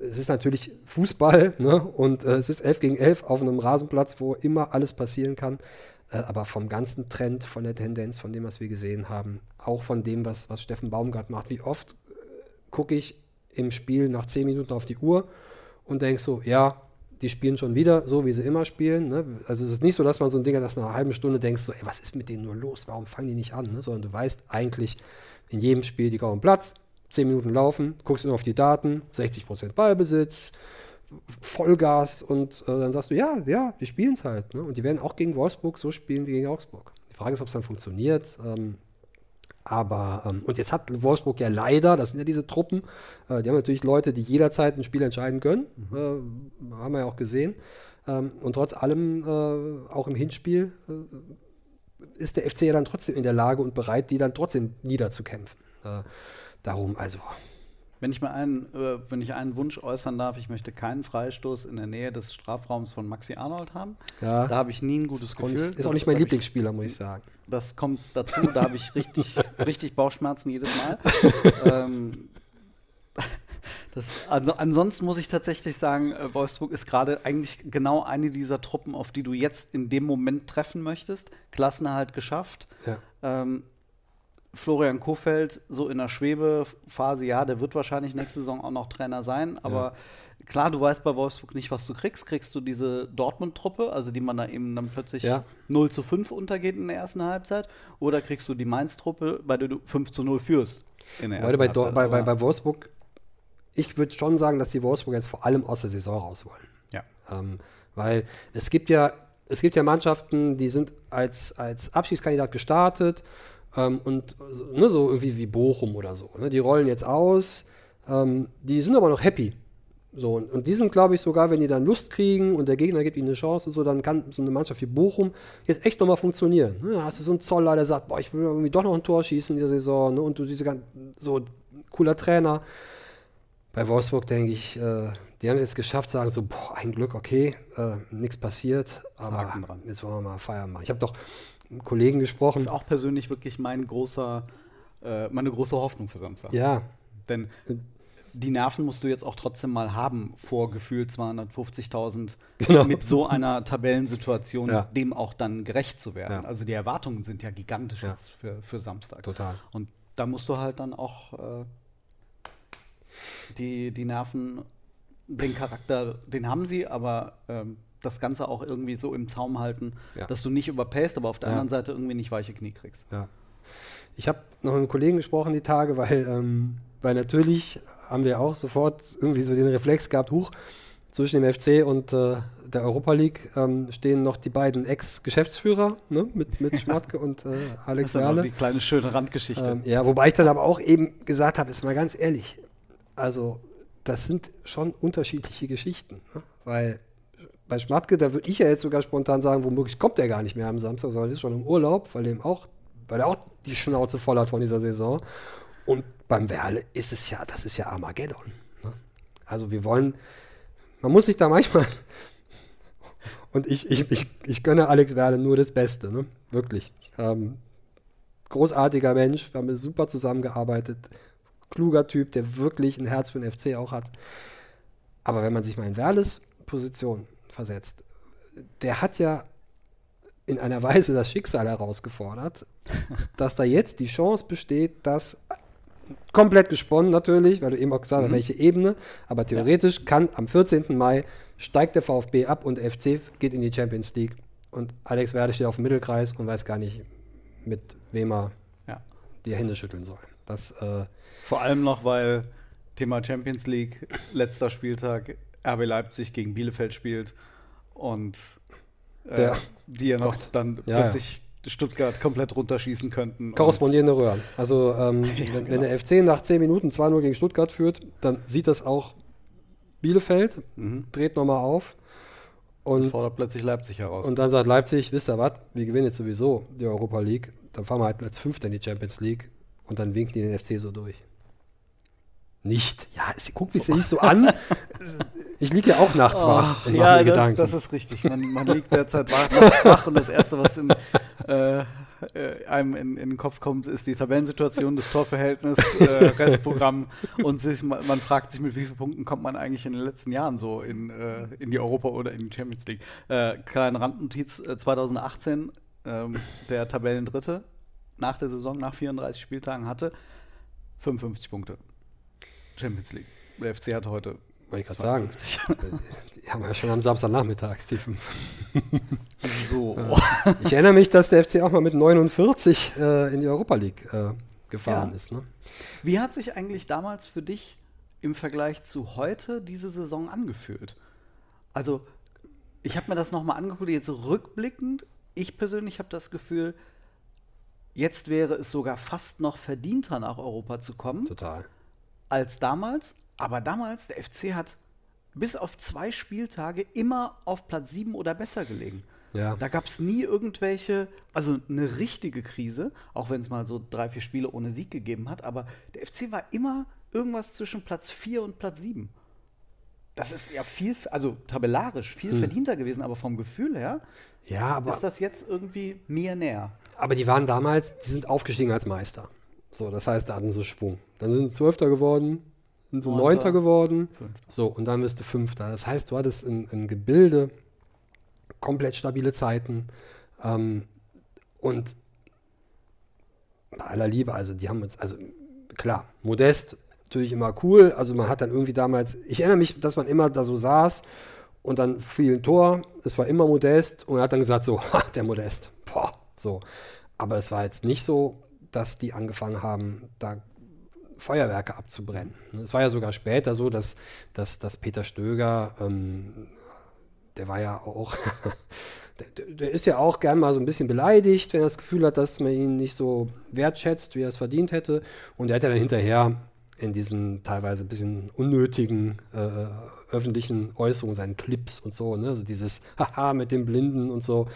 S4: es ist natürlich Fußball ne? und äh, es ist 11 gegen 11 auf einem Rasenplatz, wo immer alles passieren kann. Äh, aber vom ganzen Trend, von der Tendenz, von dem, was wir gesehen haben, auch von dem, was, was Steffen Baumgart macht, wie oft äh, gucke ich im Spiel nach zehn Minuten auf die Uhr und denke so, ja, die spielen schon wieder so, wie sie immer spielen. Ne? Also es ist nicht so, dass man so ein Ding hat, dass nach einer halben Stunde denkst, so, ey, was ist mit denen nur los? Warum fangen die nicht an? Ne? Sondern du weißt eigentlich in jedem Spiel, die kommen Platz, zehn Minuten laufen, guckst nur auf die Daten, 60% Ballbesitz, Vollgas und äh, dann sagst du, ja, ja, die spielen es halt. Ne? Und die werden auch gegen Wolfsburg so spielen wie gegen Augsburg. Die Frage ist, ob es dann funktioniert. Ähm, aber, ähm, und jetzt hat Wolfsburg ja leider, das sind ja diese Truppen, äh, die haben natürlich Leute, die jederzeit ein Spiel entscheiden können. Mhm. Äh, haben wir ja auch gesehen. Ähm, und trotz allem, äh, auch im Hinspiel, äh, ist der FC ja dann trotzdem in der Lage und bereit, die dann trotzdem niederzukämpfen. Darum, also
S3: wenn ich mal einen, äh, wenn ich einen Wunsch äußern darf, ich möchte keinen Freistoß in der Nähe des Strafraums von Maxi Arnold haben. Ja. Da habe ich nie ein gutes Gefühl.
S4: Ist auch nicht mein Lieblingsspieler, muss ich sagen.
S3: Das kommt dazu, da habe ich richtig, richtig Bauchschmerzen jedes Mal. ähm, das, also ansonsten muss ich tatsächlich sagen, äh, Wolfsburg ist gerade eigentlich genau eine dieser Truppen, auf die du jetzt in dem Moment treffen möchtest. Klassenerhalt geschafft. Ja. Ähm, Florian Kofeld so in der Schwebephase, ja, der wird wahrscheinlich nächste Saison auch noch Trainer sein, aber ja. klar, du weißt bei Wolfsburg nicht, was du kriegst. Kriegst du diese Dortmund-Truppe, also die man da eben dann plötzlich ja. 0 zu 5 untergeht in der ersten Halbzeit, oder kriegst du die Mainz-Truppe, bei der du 5 zu 0 führst
S4: in der ersten bei, Halbzeit? Bei, bei, bei Wolfsburg, ich würde schon sagen, dass die Wolfsburg jetzt vor allem aus der Saison raus wollen.
S3: Ja.
S4: Ähm, weil es gibt ja, es gibt ja Mannschaften, die sind als, als Abschiedskandidat gestartet ähm, und ne, so irgendwie wie Bochum oder so. Ne? Die rollen jetzt aus, ähm, die sind aber noch happy. So, und, und die sind, glaube ich, sogar, wenn die dann Lust kriegen und der Gegner gibt ihnen eine Chance und so, dann kann so eine Mannschaft wie Bochum jetzt echt nochmal funktionieren. Ne? Da hast du so einen Zoller, der sagt, boah, ich will irgendwie doch noch ein Tor schießen in der Saison. Ne? Und du diese ganz, so cooler Trainer. Bei Wolfsburg denke ich, äh, die haben es jetzt geschafft, sagen so, boah, ein Glück, okay, äh, nichts passiert, aber jetzt wollen wir mal Feiern machen. Ich habe doch Kollegen gesprochen. Das
S3: ist auch persönlich wirklich mein großer, äh, meine große Hoffnung für Samstag.
S4: Ja.
S3: Denn die Nerven musst du jetzt auch trotzdem mal haben, vor gefühlt 250.000 genau. mit so einer Tabellensituation ja. dem auch dann gerecht zu werden. Ja. Also die Erwartungen sind ja gigantisch ja. jetzt für, für Samstag.
S4: Total.
S3: Und da musst du halt dann auch äh, die, die Nerven, den Charakter, den haben sie, aber ähm, das Ganze auch irgendwie so im Zaum halten, ja. dass du nicht überpayst, aber auf der ja. anderen Seite irgendwie nicht weiche Knie kriegst.
S4: Ja. Ich habe noch mit einem Kollegen gesprochen die Tage, weil, ähm, weil natürlich haben wir auch sofort irgendwie so den Reflex gehabt, huch, zwischen dem FC und äh, der Europa League ähm, stehen noch die beiden Ex-Geschäftsführer ne, mit, mit Schmatke und äh, Alex
S3: Das ist Werle. die kleine schöne Randgeschichte. Ähm,
S4: ja, wobei ich dann aber auch eben gesagt habe, ist mal ganz ehrlich, also das sind schon unterschiedliche Geschichten, ne? weil bei Schmatke, da würde ich ja jetzt sogar spontan sagen, womöglich kommt er gar nicht mehr am Samstag, sondern ist schon im Urlaub, weil, dem auch, weil er auch die Schnauze voll hat von dieser Saison. Und beim Werle ist es ja, das ist ja Armageddon. Ne? Also wir wollen, man muss sich da manchmal, und ich, ich, ich, ich gönne Alex Werle nur das Beste, ne? wirklich. Ähm, großartiger Mensch, wir haben super zusammengearbeitet, kluger Typ, der wirklich ein Herz für den FC auch hat. Aber wenn man sich mal in Werles Position versetzt. Der hat ja in einer Weise das Schicksal herausgefordert, dass da jetzt die Chance besteht, dass komplett gesponnen natürlich, weil du eben auch gesagt hast, mhm. welche Ebene, aber theoretisch ja. kann am 14. Mai steigt der VfB ab und der FC geht in die Champions League und Alex Werde steht auf dem Mittelkreis und weiß gar nicht, mit wem er ja. die Hände schütteln soll. Das, äh
S3: Vor allem noch, weil Thema Champions League, letzter Spieltag, RB Leipzig gegen Bielefeld spielt und äh, die ja noch dann ja, plötzlich ja. Stuttgart komplett runterschießen könnten.
S4: Korrespondierende Röhren. Also ähm, ja, wenn, genau. wenn, der FC nach 10 Minuten 2-0 gegen Stuttgart führt, dann sieht das auch Bielefeld, mhm. dreht nochmal auf.
S3: Und, fordert plötzlich Leipzig heraus.
S4: Und dann sagt Leipzig, wisst ihr was, wir gewinnen jetzt sowieso die Europa League, dann fahren wir halt als Fünfter in die Champions League und dann winken die den FC so durch. Nicht. Ja, es guckt mich so. nicht so an. Ich liege ja auch nachts oh, wach
S3: und ja, das, das, ist richtig. Man, man liegt derzeit wach, wach und das Erste, was in, äh, äh, einem in, in, den Kopf kommt, ist die Tabellensituation, das Torverhältnis, äh, Restprogramm und sich, man, man, fragt sich, mit wie vielen Punkten kommt man eigentlich in den letzten Jahren so in, äh, in die Europa oder in die Champions League. Äh, kleine Randnotiz, 2018 äh, ähm, der Tabellendritte nach der Saison, nach 34 Spieltagen hatte 55 Punkte. Champions League. Der FC hatte heute.
S4: Wollte ich gerade sagen. Die haben wir ja schon am Samstagnachmittag, die
S3: So.
S4: Ja. Ich erinnere mich, dass der FC auch mal mit 49 äh, in die Europa League äh, gefahren
S3: Ja.
S4: ist. Ne?
S3: Wie hat sich eigentlich damals für dich im Vergleich zu heute diese Saison angefühlt? Also, ich habe mir das nochmal angeguckt, jetzt rückblickend. Ich persönlich habe das Gefühl, jetzt wäre es sogar fast noch verdienter, nach Europa zu kommen,
S4: Total.
S3: als damals. Aber damals, der FC hat bis auf zwei Spieltage immer auf Platz 7 oder besser gelegen.
S4: Ja.
S3: Da gab es nie irgendwelche, also eine richtige Krise, auch wenn es mal so drei, vier Spiele ohne Sieg gegeben hat, aber der FC war immer irgendwas zwischen Platz 4 und Platz 7. Das ist ja viel, also tabellarisch viel verdienter gewesen, aber vom Gefühl her
S4: Ja, aber,
S3: ist das jetzt irgendwie mir näher.
S4: aber die waren damals, die sind aufgestiegen als Meister. So, das heißt, da hatten sie Schwung. Dann sind sie Zwölfter geworden, sind sie
S3: Neunter,
S4: geworden.
S3: Fünfter.
S4: So, und dann bist du Fünfter. Das heißt, du hattest ein, ein Gebilde, komplett stabile Zeiten. Ähm, und bei aller Liebe, also die haben uns, also klar, Modest natürlich immer cool. Also man hat dann irgendwie damals, ich erinnere mich, dass man immer da so saß und dann fiel ein Tor, es war immer Modest und er hat dann gesagt so, ha, der Modest, boah, so. Aber es war jetzt nicht so, dass die angefangen haben, da Feuerwerke abzubrennen. Es war ja sogar später so, dass, dass, dass Peter Stöger, ähm, der war ja auch, der, der ist ja auch gern mal so ein bisschen beleidigt, wenn er das Gefühl hat, dass man ihn nicht so wertschätzt, wie er es verdient hätte. Und er hat ja dann hinterher in diesen teilweise ein bisschen unnötigen äh, öffentlichen Äußerungen, seinen Clips und so, ne? also dieses Haha mit dem Blinden und so.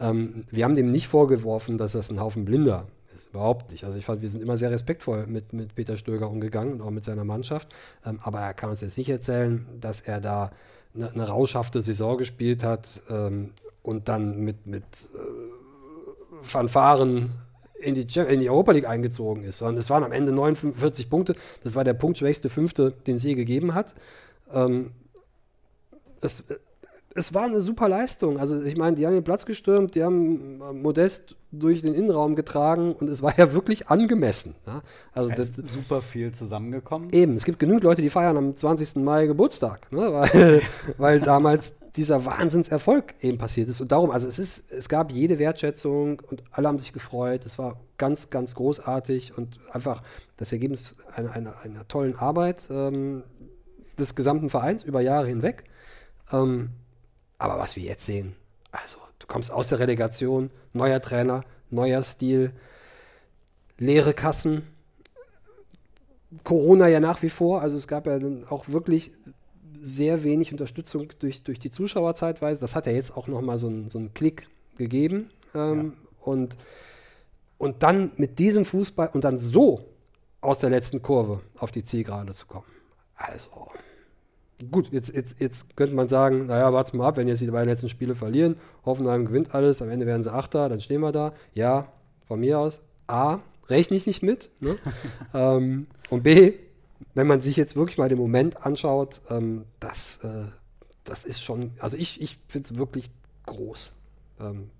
S4: Ähm, wir haben dem nicht vorgeworfen, dass das ein Haufen Blinder ist. Überhaupt nicht. Also ich fand, wir sind immer sehr respektvoll mit, mit Peter Stöger umgegangen und auch mit seiner Mannschaft. Ähm, aber er kann uns jetzt nicht erzählen, dass er da eine, eine rauschhafte Saison gespielt hat ähm, und dann mit, mit äh, Fanfaren in die, in die Europa League eingezogen ist. Sondern es waren am Ende 49 Punkte. Das war der punktschwächste Fünfte, den es je gegeben hat. Ähm, es, es war eine super Leistung. Also ich meine, die haben den Platz gestürmt, die haben äh, Modest durch den Innenraum getragen und es war ja wirklich angemessen. Ja? Also
S3: Es
S4: das,
S3: ist super viel zusammengekommen.
S4: Eben, es gibt genügend Leute, die feiern am 20. Mai Geburtstag, ne? weil, weil damals dieser Wahnsinnserfolg eben passiert ist. Und darum, also es ist, es gab jede Wertschätzung und alle haben sich gefreut. Es war ganz, ganz großartig und einfach das Ergebnis einer, einer, einer tollen Arbeit ähm, des gesamten Vereins über Jahre hinweg. Ähm, aber was wir jetzt sehen, also du kommst aus der Relegation, neuer Trainer, neuer Stil, leere Kassen, Corona ja nach wie vor, also es gab ja dann auch wirklich sehr wenig Unterstützung durch, durch die Zuschauer zeitweise. Das hat ja jetzt auch nochmal so einen so einen Klick gegeben. Ähm, und, und dann mit diesem Fußball und dann so aus der letzten Kurve auf die Zielgerade zu kommen. Also, gut, jetzt, jetzt, jetzt könnte man sagen, naja, warte mal ab, wenn jetzt die beiden letzten Spiele verlieren, Hoffenheim gewinnt alles, am Ende werden sie Achter, dann stehen wir da. Ja, von mir aus. A, rechne ich nicht mit. Ne? ähm, und B, wenn man sich jetzt wirklich mal den Moment anschaut, ähm, das, äh, das ist schon, also ich, ich finde es wirklich groß. Ähm,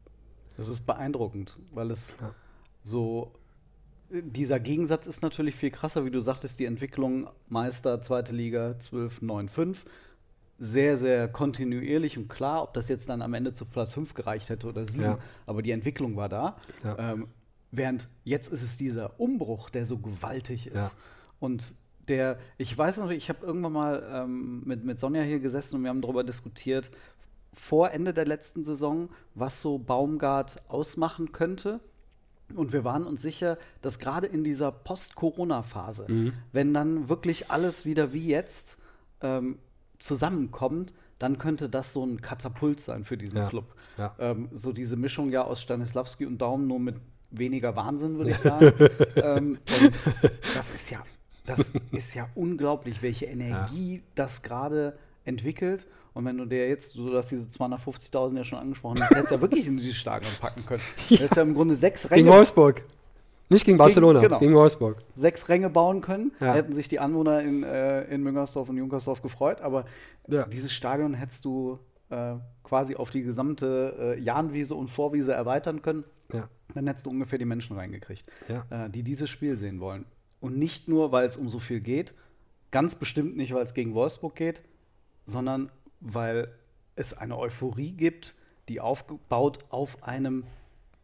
S3: Das ist beeindruckend, weil es
S4: Ja.
S3: so. Dieser Gegensatz ist natürlich viel krasser, wie du sagtest, die Entwicklung Meister, zweite Liga, 12, 9, 5. Sehr, sehr kontinuierlich und klar, ob das jetzt dann am Ende zu Platz 5 gereicht hätte oder 7.
S4: Ja.
S3: Aber die Entwicklung war da.
S4: Ja.
S3: Ähm, während jetzt ist es dieser Umbruch, der so gewaltig ist.
S4: Ja.
S3: Und der, ich weiß noch, ich habe irgendwann mal ähm, mit, mit Sonja hier gesessen und wir haben darüber diskutiert, vor Ende der letzten Saison, was so Baumgart ausmachen könnte. Und wir waren uns sicher, dass gerade in dieser Post-Corona-Phase, wenn dann wirklich alles wieder wie jetzt ähm, zusammenkommt, dann könnte das so ein Katapult sein für diesen
S4: Ja,
S3: Club.
S4: ja.
S3: Ähm, so diese Mischung ja aus Stanislawski und Daumen, nur mit weniger Wahnsinn, würde ich sagen. ähm, und das ist ja, das ist ja unglaublich, welche Energie das gerade entwickelt. Und wenn du dir jetzt, du hast diese 250.000 ja schon angesprochen, das hättest du ja wirklich in dieses Stadion packen können. Du hättest ja im Grunde sechs
S4: gegen
S3: Ränge,
S4: Wolfsburg. Nicht gegen Barcelona,
S3: genau.
S4: gegen Wolfsburg.
S3: sechs Ränge bauen können.
S4: Ja.
S3: Hätten sich die Anwohner in, äh, in Müngersdorf und Junkersdorf gefreut. Aber
S4: Ja.
S3: dieses Stadion hättest du äh, quasi auf die gesamte äh, Jahnwiese und Vorwiese erweitern können,
S4: Ja.
S3: dann hättest du ungefähr die Menschen reingekriegt,
S4: Ja.
S3: äh, die dieses Spiel sehen wollen. Und nicht nur, weil es um so viel geht, ganz bestimmt nicht, weil es gegen Wolfsburg geht, sondern weil es eine Euphorie gibt, die aufgebaut auf einem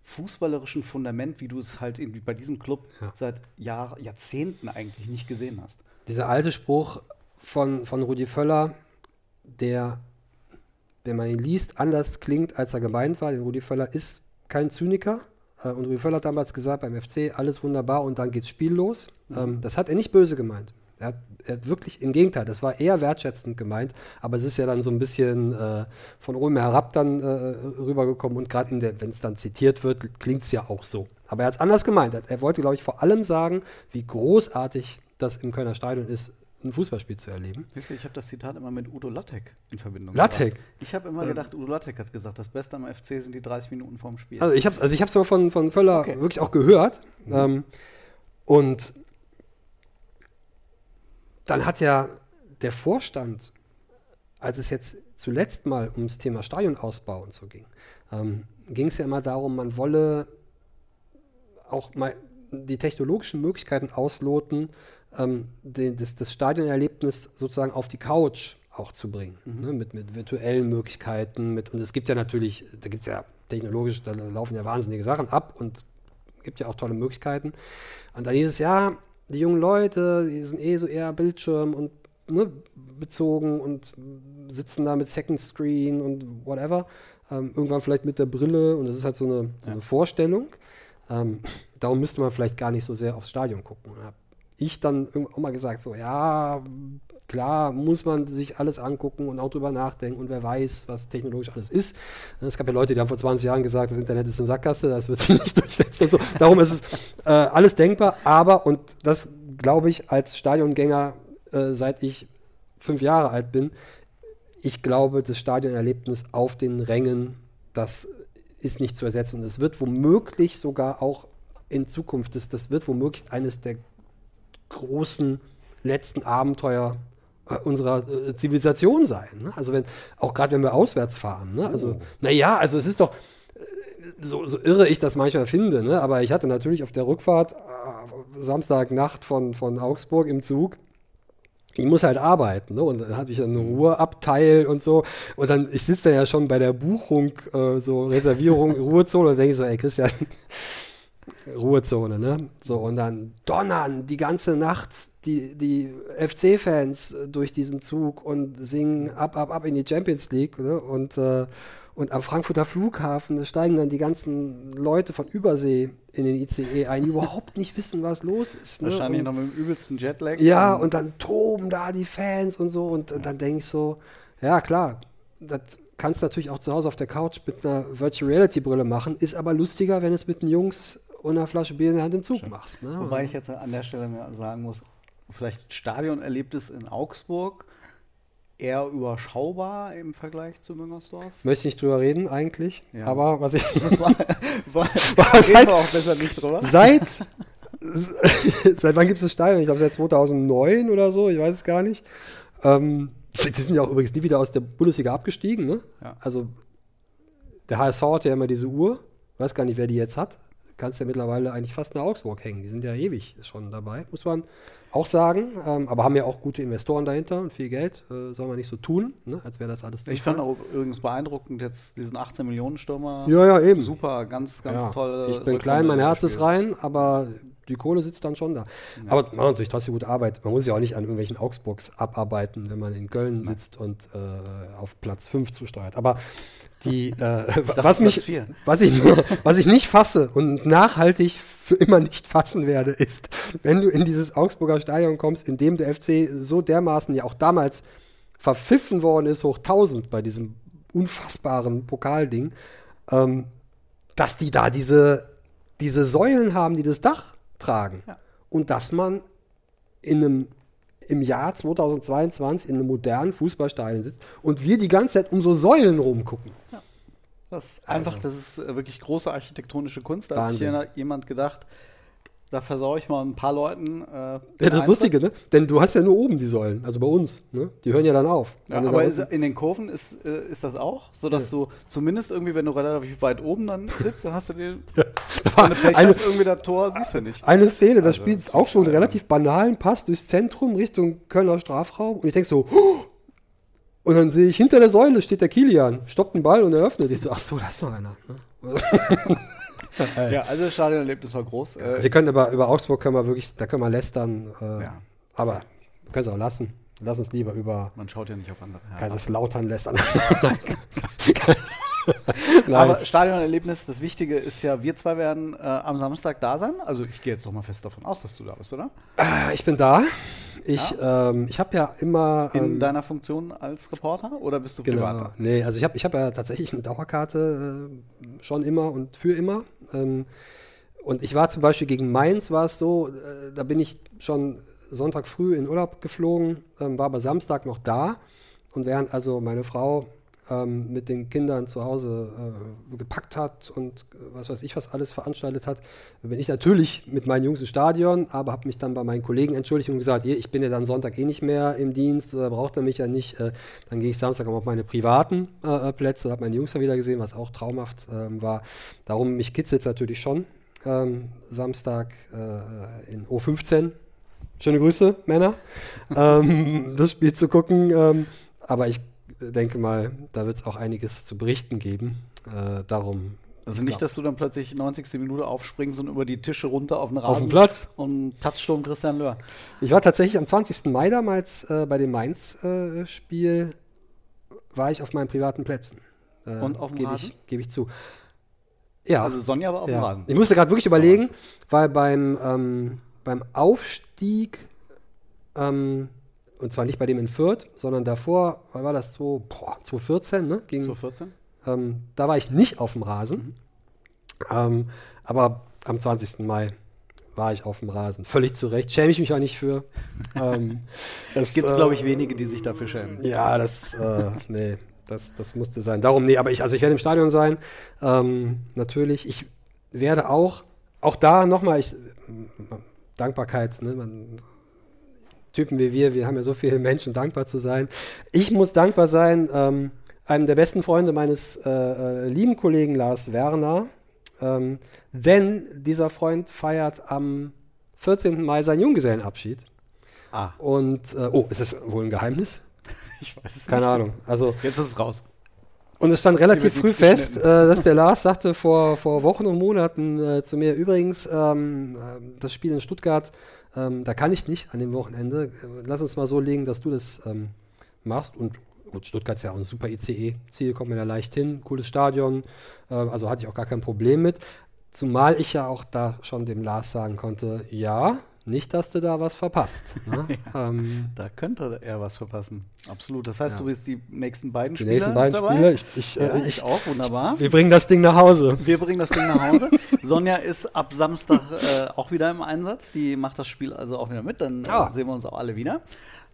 S3: fußballerischen Fundament, wie du es halt irgendwie bei diesem Club
S4: Ja.
S3: seit Jahr, Jahrzehnten eigentlich nicht gesehen hast.
S4: Dieser alte Spruch von, von Rudi Völler, der, wenn man ihn liest, anders klingt, als er gemeint war. Denn Rudi Völler ist kein Zyniker. Äh, Und Rudi Völler hat damals gesagt, beim FC alles wunderbar und dann geht's Spiel los. Ähm, das hat er nicht böse gemeint. Er hat, er hat wirklich, im Gegenteil, das war eher wertschätzend gemeint, aber es ist ja dann so ein bisschen äh, von oben herab dann äh, rübergekommen und gerade wenn es dann zitiert wird, klingt es ja auch so. Aber er hat es anders gemeint. Er, wollte, glaube ich, vor allem sagen, wie großartig das im Kölner Stadion ist, ein Fußballspiel zu erleben.
S3: Wisst ihr, ich habe das Zitat immer mit Udo Lattek in Verbindung
S4: Lattek?
S3: gebracht. Ich habe immer gedacht, Udo Lattek hat gesagt, das Beste am FC sind die 30 Minuten vorm Spiel.
S4: Also ich habe es also ich hab's mal von, von Völler
S3: Okay.
S4: wirklich auch gehört. Ähm, und dann hat ja der Vorstand, als es jetzt zuletzt mal ums Thema Stadionausbau und so ging, ähm, ging es ja immer darum, man wolle auch mal die technologischen Möglichkeiten ausloten, ähm, den, das, das Stadionerlebnis sozusagen auf die Couch auch zu bringen. Ne? Mit, mit virtuellen Möglichkeiten. Mit, und es gibt ja natürlich, da gibt es ja technologisch, da laufen ja wahnsinnige Sachen ab und gibt ja auch tolle Möglichkeiten. Und dann hieß es, ja, die jungen Leute, die sind eh so eher Bildschirm und ne, bezogen und sitzen da mit Second Screen und whatever. Ähm, irgendwann vielleicht mit der Brille und das ist halt so eine, so eine Vorstellung. Ähm, darum müsste man vielleicht gar nicht so sehr aufs Stadion gucken. Und da habe ich dann irgendwann auch mal gesagt, so, ja, klar, muss man sich alles angucken und auch drüber nachdenken und wer weiß, was technologisch alles ist. Es gab ja Leute, die haben vor 20 Jahren gesagt, das Internet ist eine Sackgasse, das wird sich nicht durchsetzen und so. Darum ist es äh, alles denkbar, aber, und das glaube ich als Stadiongänger, äh, seit ich fünf Jahre alt bin, ich glaube, das Stadionerlebnis auf den Rängen, das ist nicht zu ersetzen. Und es wird womöglich sogar auch in Zukunft, das, das wird womöglich eines der großen letzten Abenteuer unserer äh, Zivilisation sein. Ne? Also wenn, auch gerade wenn wir auswärts fahren. Ne? Also, naja, also es ist doch, äh, so, so irre ich das manchmal finde, ne? aber ich hatte natürlich auf der Rückfahrt äh, Samstagnacht von, von Augsburg im Zug ich muss halt arbeiten, ne? Und dann hatte ich dann einen Ruheabteil und so. Und dann, ich sitze da ja schon bei der Buchung, äh, so Reservierung, Ruhezone, und denke ich so, ey Christian, Ruhezone, ne? So, und dann donnern die ganze Nacht die, die FC-Fans durch diesen Zug und singen ab, ab, ab in die Champions League, ne? Und, äh, und am Frankfurter Flughafen steigen dann die ganzen Leute von Übersee in den ICE ein, die überhaupt nicht wissen, was los ist. Ne?
S3: Wahrscheinlich
S4: und,
S3: noch mit dem übelsten Jetlag.
S4: ja, und dann toben da die Fans und so. Und dann denke ich so, ja klar, das kannst du natürlich auch zu Hause auf der Couch mit einer Virtual Reality Brille machen, ist aber lustiger, wenn es mit den Jungs und einer Flasche Bier in der Hand im Zug machst. Ne?
S3: Wobei ich jetzt an der Stelle sagen muss, vielleicht Stadionerlebnis in Augsburg eher überschaubar im Vergleich zu Müngersdorf.
S4: Möchte nicht drüber reden eigentlich,
S3: Ja.
S4: aber was ich
S3: Das war, war, wir auch besser nicht drüber.
S4: seit seit wann gibt es das Stadion? Ich glaube seit 2009 oder so, ich weiß es gar nicht. Ähm, die sind ja auch übrigens nie wieder aus der Bundesliga abgestiegen. Ne?
S3: Ja.
S4: Also der HSV hat ja immer diese Uhr, weiß gar nicht, wer die jetzt hat. Kannst ja mittlerweile eigentlich fast nach Augsburg hängen. Die sind ja ewig schon dabei, muss man auch sagen. Ähm, aber haben ja auch gute Investoren dahinter und viel Geld. Äh, soll man nicht so tun, ne? als wäre das alles
S3: Ich fand auch übrigens beeindruckend jetzt diesen 18 Millionen Stürmer.
S4: Ja, ja, eben.
S3: Super, ganz, ganz
S4: Ja,
S3: toll.
S4: Ich bin klein, mein Herz ist rein, aber die Kohle sitzt dann schon da. Aber man macht natürlich trotzdem gute Arbeit. Man muss ja auch nicht an irgendwelchen Augsburgs abarbeiten, wenn man in Köln sitzt und äh, auf Platz 5 zusteuert. Aber die, äh, was, mich, was, ich, was ich nicht fasse und nachhaltig für immer nicht fassen werde, ist, wenn du in dieses Augsburger Stadion kommst, in dem der FC so dermaßen ja auch damals verpfiffen worden ist, hoch 1000 bei diesem unfassbaren Pokalding, ähm, dass die da diese, diese Säulen haben, die das Dach tragen. Und dass man in einem, im Jahr 2022 in einem modernen Fußballstadion sitzt und wir die ganze Zeit um so Säulen rumgucken.
S3: Das ist einfach, das ist äh, wirklich große architektonische Kunst. Da hat sich jemand gedacht, da versaue ich mal ein paar Leuten. Äh,
S4: ja, das ist Lustige, ne? Denn du hast ja nur oben die Säulen, also bei uns. Ne? Die hören ja dann auf.
S3: Ja, aber ist, in den Kurven ist, äh, ist das auch, so dass ja. du zumindest irgendwie, wenn du relativ weit oben dann sitzt, dann hast du dir ja.
S4: eine hast, irgendwie das Tor, siehst du nicht. Eine Szene, das also, spielt auch schon einen relativ banalen Pass durchs Zentrum Richtung Kölner Strafraum und ich denke so, oh! Und dann sehe ich hinter der Säule steht der Kilian, stoppt den Ball und eröffnet. Ich so, ach so, da ist noch einer. Ne?
S3: ja, also das Stadionerlebnis war groß.
S4: Wir können aber über Augsburg können wir wirklich, da können wir lästern. Äh, ja. Aber wir können es auch lassen. Lass uns lieber über.
S3: Man schaut ja nicht auf andere.
S4: Ja. Kaiserslautern lästern.
S3: Nein. Aber Stadionerlebnis, das Wichtige ist ja, wir zwei werden äh, am Samstag da sein. Also ich gehe jetzt doch mal fest davon aus, dass du da bist, oder?
S4: Äh, ich bin da. Ich, ja? ähm, ich habe ja immer.
S3: In ähm, deiner Funktion als Reporter oder bist du genau, privater?
S4: Nee, also ich habe ich hab ja tatsächlich eine Dauerkarte äh, schon immer und für immer. Ähm, und ich war zum Beispiel gegen Mainz, war es so, äh, da bin ich schon Sonntag früh in Urlaub geflogen, ähm, war aber Samstag noch da. Und während also meine Frau ähm, mit den Kindern zu Hause äh, gepackt hat und äh, was weiß ich, was alles veranstaltet hat, bin ich natürlich mit meinen Jungs im Stadion, aber habe mich dann bei meinen Kollegen entschuldigt und gesagt, ich bin ja dann Sonntag eh nicht mehr im Dienst, äh, braucht er mich ja nicht. Äh, dann gehe ich Samstag auf meine privaten äh, äh, Plätze, habe meine Jungs ja wieder gesehen, was auch traumhaft ähm, war. Darum, mich kitzelt es natürlich schon. Ähm, Samstag in O15 Schöne Grüße, Männer. ähm, das Spiel zu gucken. Ähm, aber ich denke mal, da wird es auch einiges zu berichten geben. Äh, darum.
S3: Also nicht, dass du dann plötzlich 90. Minute aufspringst und über die Tische runter auf den Rasen
S4: auf den Platz
S3: und Platzsturm Christian Löhr.
S4: Ich war tatsächlich am 20. Mai damals äh, bei dem Mainz-Spiel, äh, war ich auf meinen privaten Plätzen.
S3: Äh, und auf dem
S4: gebe
S3: Rasen?
S4: Ich, geb ich zu. Ja.
S3: Also Sonja war auf ja. dem Rasen.
S4: Ich musste gerade wirklich überlegen, weil beim, ähm, beim Aufstieg ähm, und zwar nicht bei dem in Fürth, sondern davor, wann war das? 2, boah, 2014, ne?
S3: Gegen, 2014?
S4: Ähm, da war ich nicht auf dem Rasen. Mhm. Ähm, aber am 20. Mai war ich auf dem Rasen. Völlig zu Recht. Schäme ich mich auch nicht für.
S3: ähm, es gibt, äh, glaube ich, wenige, die sich dafür schämen.
S4: Ja, das, äh, nee, das, das musste sein. Darum, nee, aber ich, also ich werde im Stadion sein. Ähm, natürlich. Ich werde auch, auch da nochmal, ich, Dankbarkeit, ne, man Typen wie wir, wir haben ja so viele Menschen dankbar zu sein. Ich muss dankbar sein, ähm, einem der besten Freunde meines äh, äh, lieben Kollegen Lars Werner, ähm, denn dieser Freund feiert am 14. Mai seinen Junggesellenabschied. Ah. Und, äh, oh, ist das wohl ein Geheimnis?
S3: Ich weiß es
S4: Keine nicht. Ahnung. Also,
S3: Jetzt ist es raus.
S4: Und es stand relativ früh fest, äh, dass der Lars sagte vor, vor Wochen und Monaten äh, zu mir, übrigens, ähm, äh, das Spiel in Stuttgart ähm, da kann ich nicht an dem Wochenende. Äh, lass uns mal so legen, dass du das ähm, machst. Und gut, Stuttgart ist ja auch ein super ICE-Ziel, kommt man ja leicht hin. Cooles Stadion. Äh, also hatte ich auch gar kein Problem mit. Zumal ich ja auch da schon dem Lars sagen konnte, ja, nicht, dass du da was verpasst. Ne?
S3: ja, ähm, da könnte er was verpassen. Absolut. Das heißt, ja. du bist die nächsten beiden die Spieler.
S4: Die nächsten beiden dabei? Spieler. Ich, ich,
S3: ja, äh, ich, auch, wunderbar.
S4: Wir bringen das Ding nach Hause.
S3: Wir bringen das Ding nach Hause. Sonja ist ab Samstag äh, auch wieder im Einsatz. Die macht das Spiel also auch wieder mit. Dann äh, ah. sehen wir uns auch alle wieder.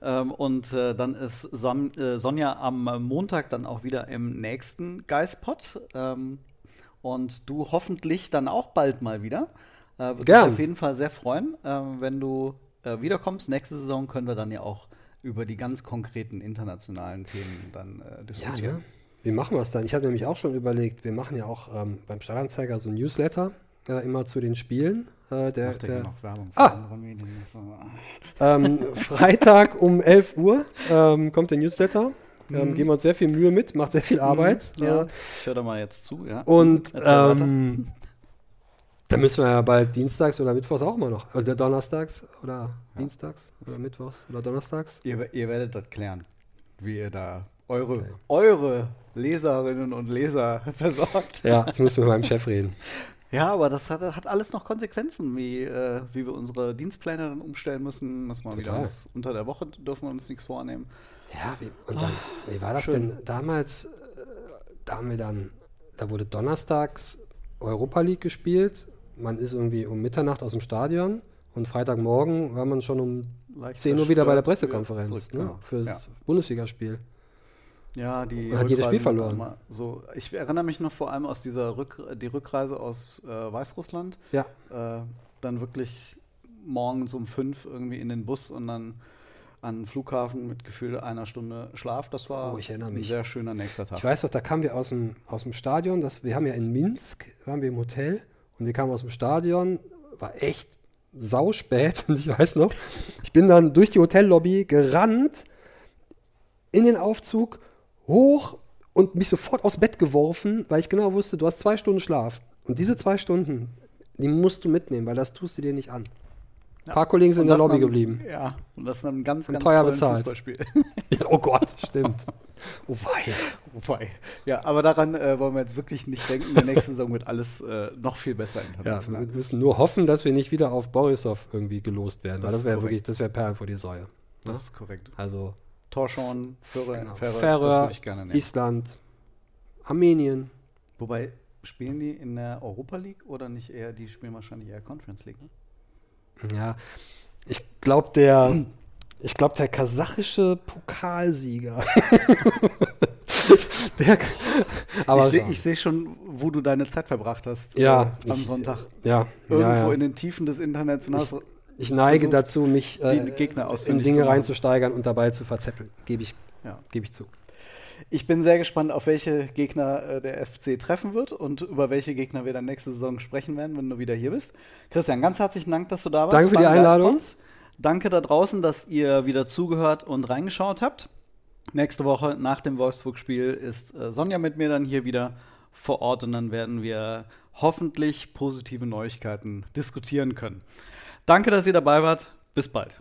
S3: Ähm, und äh, dann ist Sam, äh, Sonja am Montag dann auch wieder im nächsten Geistpot. Ähm, und du hoffentlich dann auch bald mal wieder. Äh, würde mich auf jeden Fall sehr freuen, äh, wenn du äh, wiederkommst. Nächste Saison können wir dann ja auch über die ganz konkreten internationalen Themen dann äh, diskutieren. Ja, ne?
S4: Wie machen wir es dann? Ich habe nämlich auch schon überlegt, wir machen ja auch ähm, beim Stadtanzeiger so ein Newsletter äh, immer zu den Spielen. Äh, der, Macht der, noch Werbung für ah. andere Medien. Ähm, Freitag um 11 Uhr ähm, kommt der Newsletter. Ähm, mhm. geben wir uns sehr viel Mühe mit, macht sehr viel Arbeit.
S3: Mhm, ja. ich höre da mal jetzt zu, ja.
S4: Und ähm, da müssen wir ja bald dienstags oder mittwochs auch immer noch. Oder donnerstags oder ja. dienstags oder mittwochs oder donnerstags.
S3: Ihr, ihr, werdet das klären, wie ihr da eure, okay. eure Leserinnen und Leser versorgt.
S4: Ja, ich muss mit meinem Chef reden.
S3: Ja, aber das hat, hat alles noch Konsequenzen, wie, äh, wie wir unsere Dienstpläne dann umstellen müssen. Müssen wir wieder was, unter der Woche dürfen wir uns nichts vornehmen.
S4: Ja, wie, und dann, oh, wie war das schön. denn damals? Äh, da haben wir dann, da wurde donnerstags Europa League gespielt man ist irgendwie um Mitternacht aus dem Stadion und Freitagmorgen war man schon um Leicht 10 Uhr wieder bei der Pressekonferenz zurück, ne, genau. fürs ja. Bundesligaspiel.
S3: Ja, die
S4: und hat jedes Spiel verloren.
S3: So, ich erinnere mich noch vor allem aus dieser Rück, die Rückreise aus äh, Weißrussland.
S4: Ja.
S3: Äh, dann wirklich morgens um fünf irgendwie in den Bus und dann an den Flughafen mit Gefühl einer Stunde Schlaf. Das war
S4: Oh, ich erinnere
S3: ein sehr schöner nächster Tag.
S4: Ich weiß doch, da kamen wir aus dem, aus dem Stadion. Das, wir haben ja in Minsk, waren wir im Hotel und wir kamen aus dem Stadion. War echt sauspät und ich weiß noch, ich bin dann durch die Hotellobby gerannt, in den Aufzug, hoch und mich sofort aus Bett geworfen, weil ich genau wusste, du hast zwei Stunden Schlaf. Und diese zwei Stunden, die musst du mitnehmen, weil das tust du dir nicht an. Ein paar Kollegen sind in der Lobby
S3: dann-
S4: geblieben.
S3: Ja, und das ist ein ganz,
S4: Und
S3: ganz
S4: teuer bezahlt.
S3: Fußballspiel.
S4: Ja, oh Gott, stimmt. Oh wei.
S3: Wobei. Ja, aber daran äh, wollen wir jetzt wirklich nicht denken. In der nächsten Saison wird alles äh, noch viel besser
S4: Ja, wir müssen nur hoffen, dass wir nicht wieder auf Borisov irgendwie gelost werden.
S3: Das
S4: weil das wäre wirklich, das wäre Perlen vor die Säue.
S3: das ist korrekt.
S4: Also
S3: Torschorn, Färre,
S4: genau.
S3: Das würde ich gerne nehmen.
S4: Island, Armenien.
S3: Wobei, spielen die in der Europa League oder nicht eher, die spielen wahrscheinlich eher Conference League? Ne?
S4: Ja, ich glaube der, ich glaube der kasachische Pokalsieger. der, aber
S3: ich sehe ich seh schon, wo du deine Zeit verbracht hast
S4: Ja,
S3: äh, am
S4: ich-
S3: Sonntag.
S4: ja,
S3: Irgendwo
S4: ja, ja.
S3: in den Tiefen des Internets. hast-
S4: Ich neige dazu, mich äh, in Dinge reinzusteigern und dabei zu verzetteln. Gebe ich,
S3: Ja.
S4: gebe ich zu.
S3: Ich bin sehr gespannt, auf welche Gegner äh, der FC treffen wird und über welche Gegner wir dann nächste Saison sprechen werden, wenn du wieder hier bist. Christian, ganz herzlichen Dank, dass du da warst.
S4: Danke für die Einladung.
S3: Geistbox. Danke da draußen, dass ihr wieder zugehört und reingeschaut habt. Nächste Woche nach dem Wolfsburg-Spiel ist äh, Sonja mit mir dann hier wieder vor Ort und dann werden wir hoffentlich positive Neuigkeiten diskutieren können. Danke, dass ihr dabei wart. Bis bald.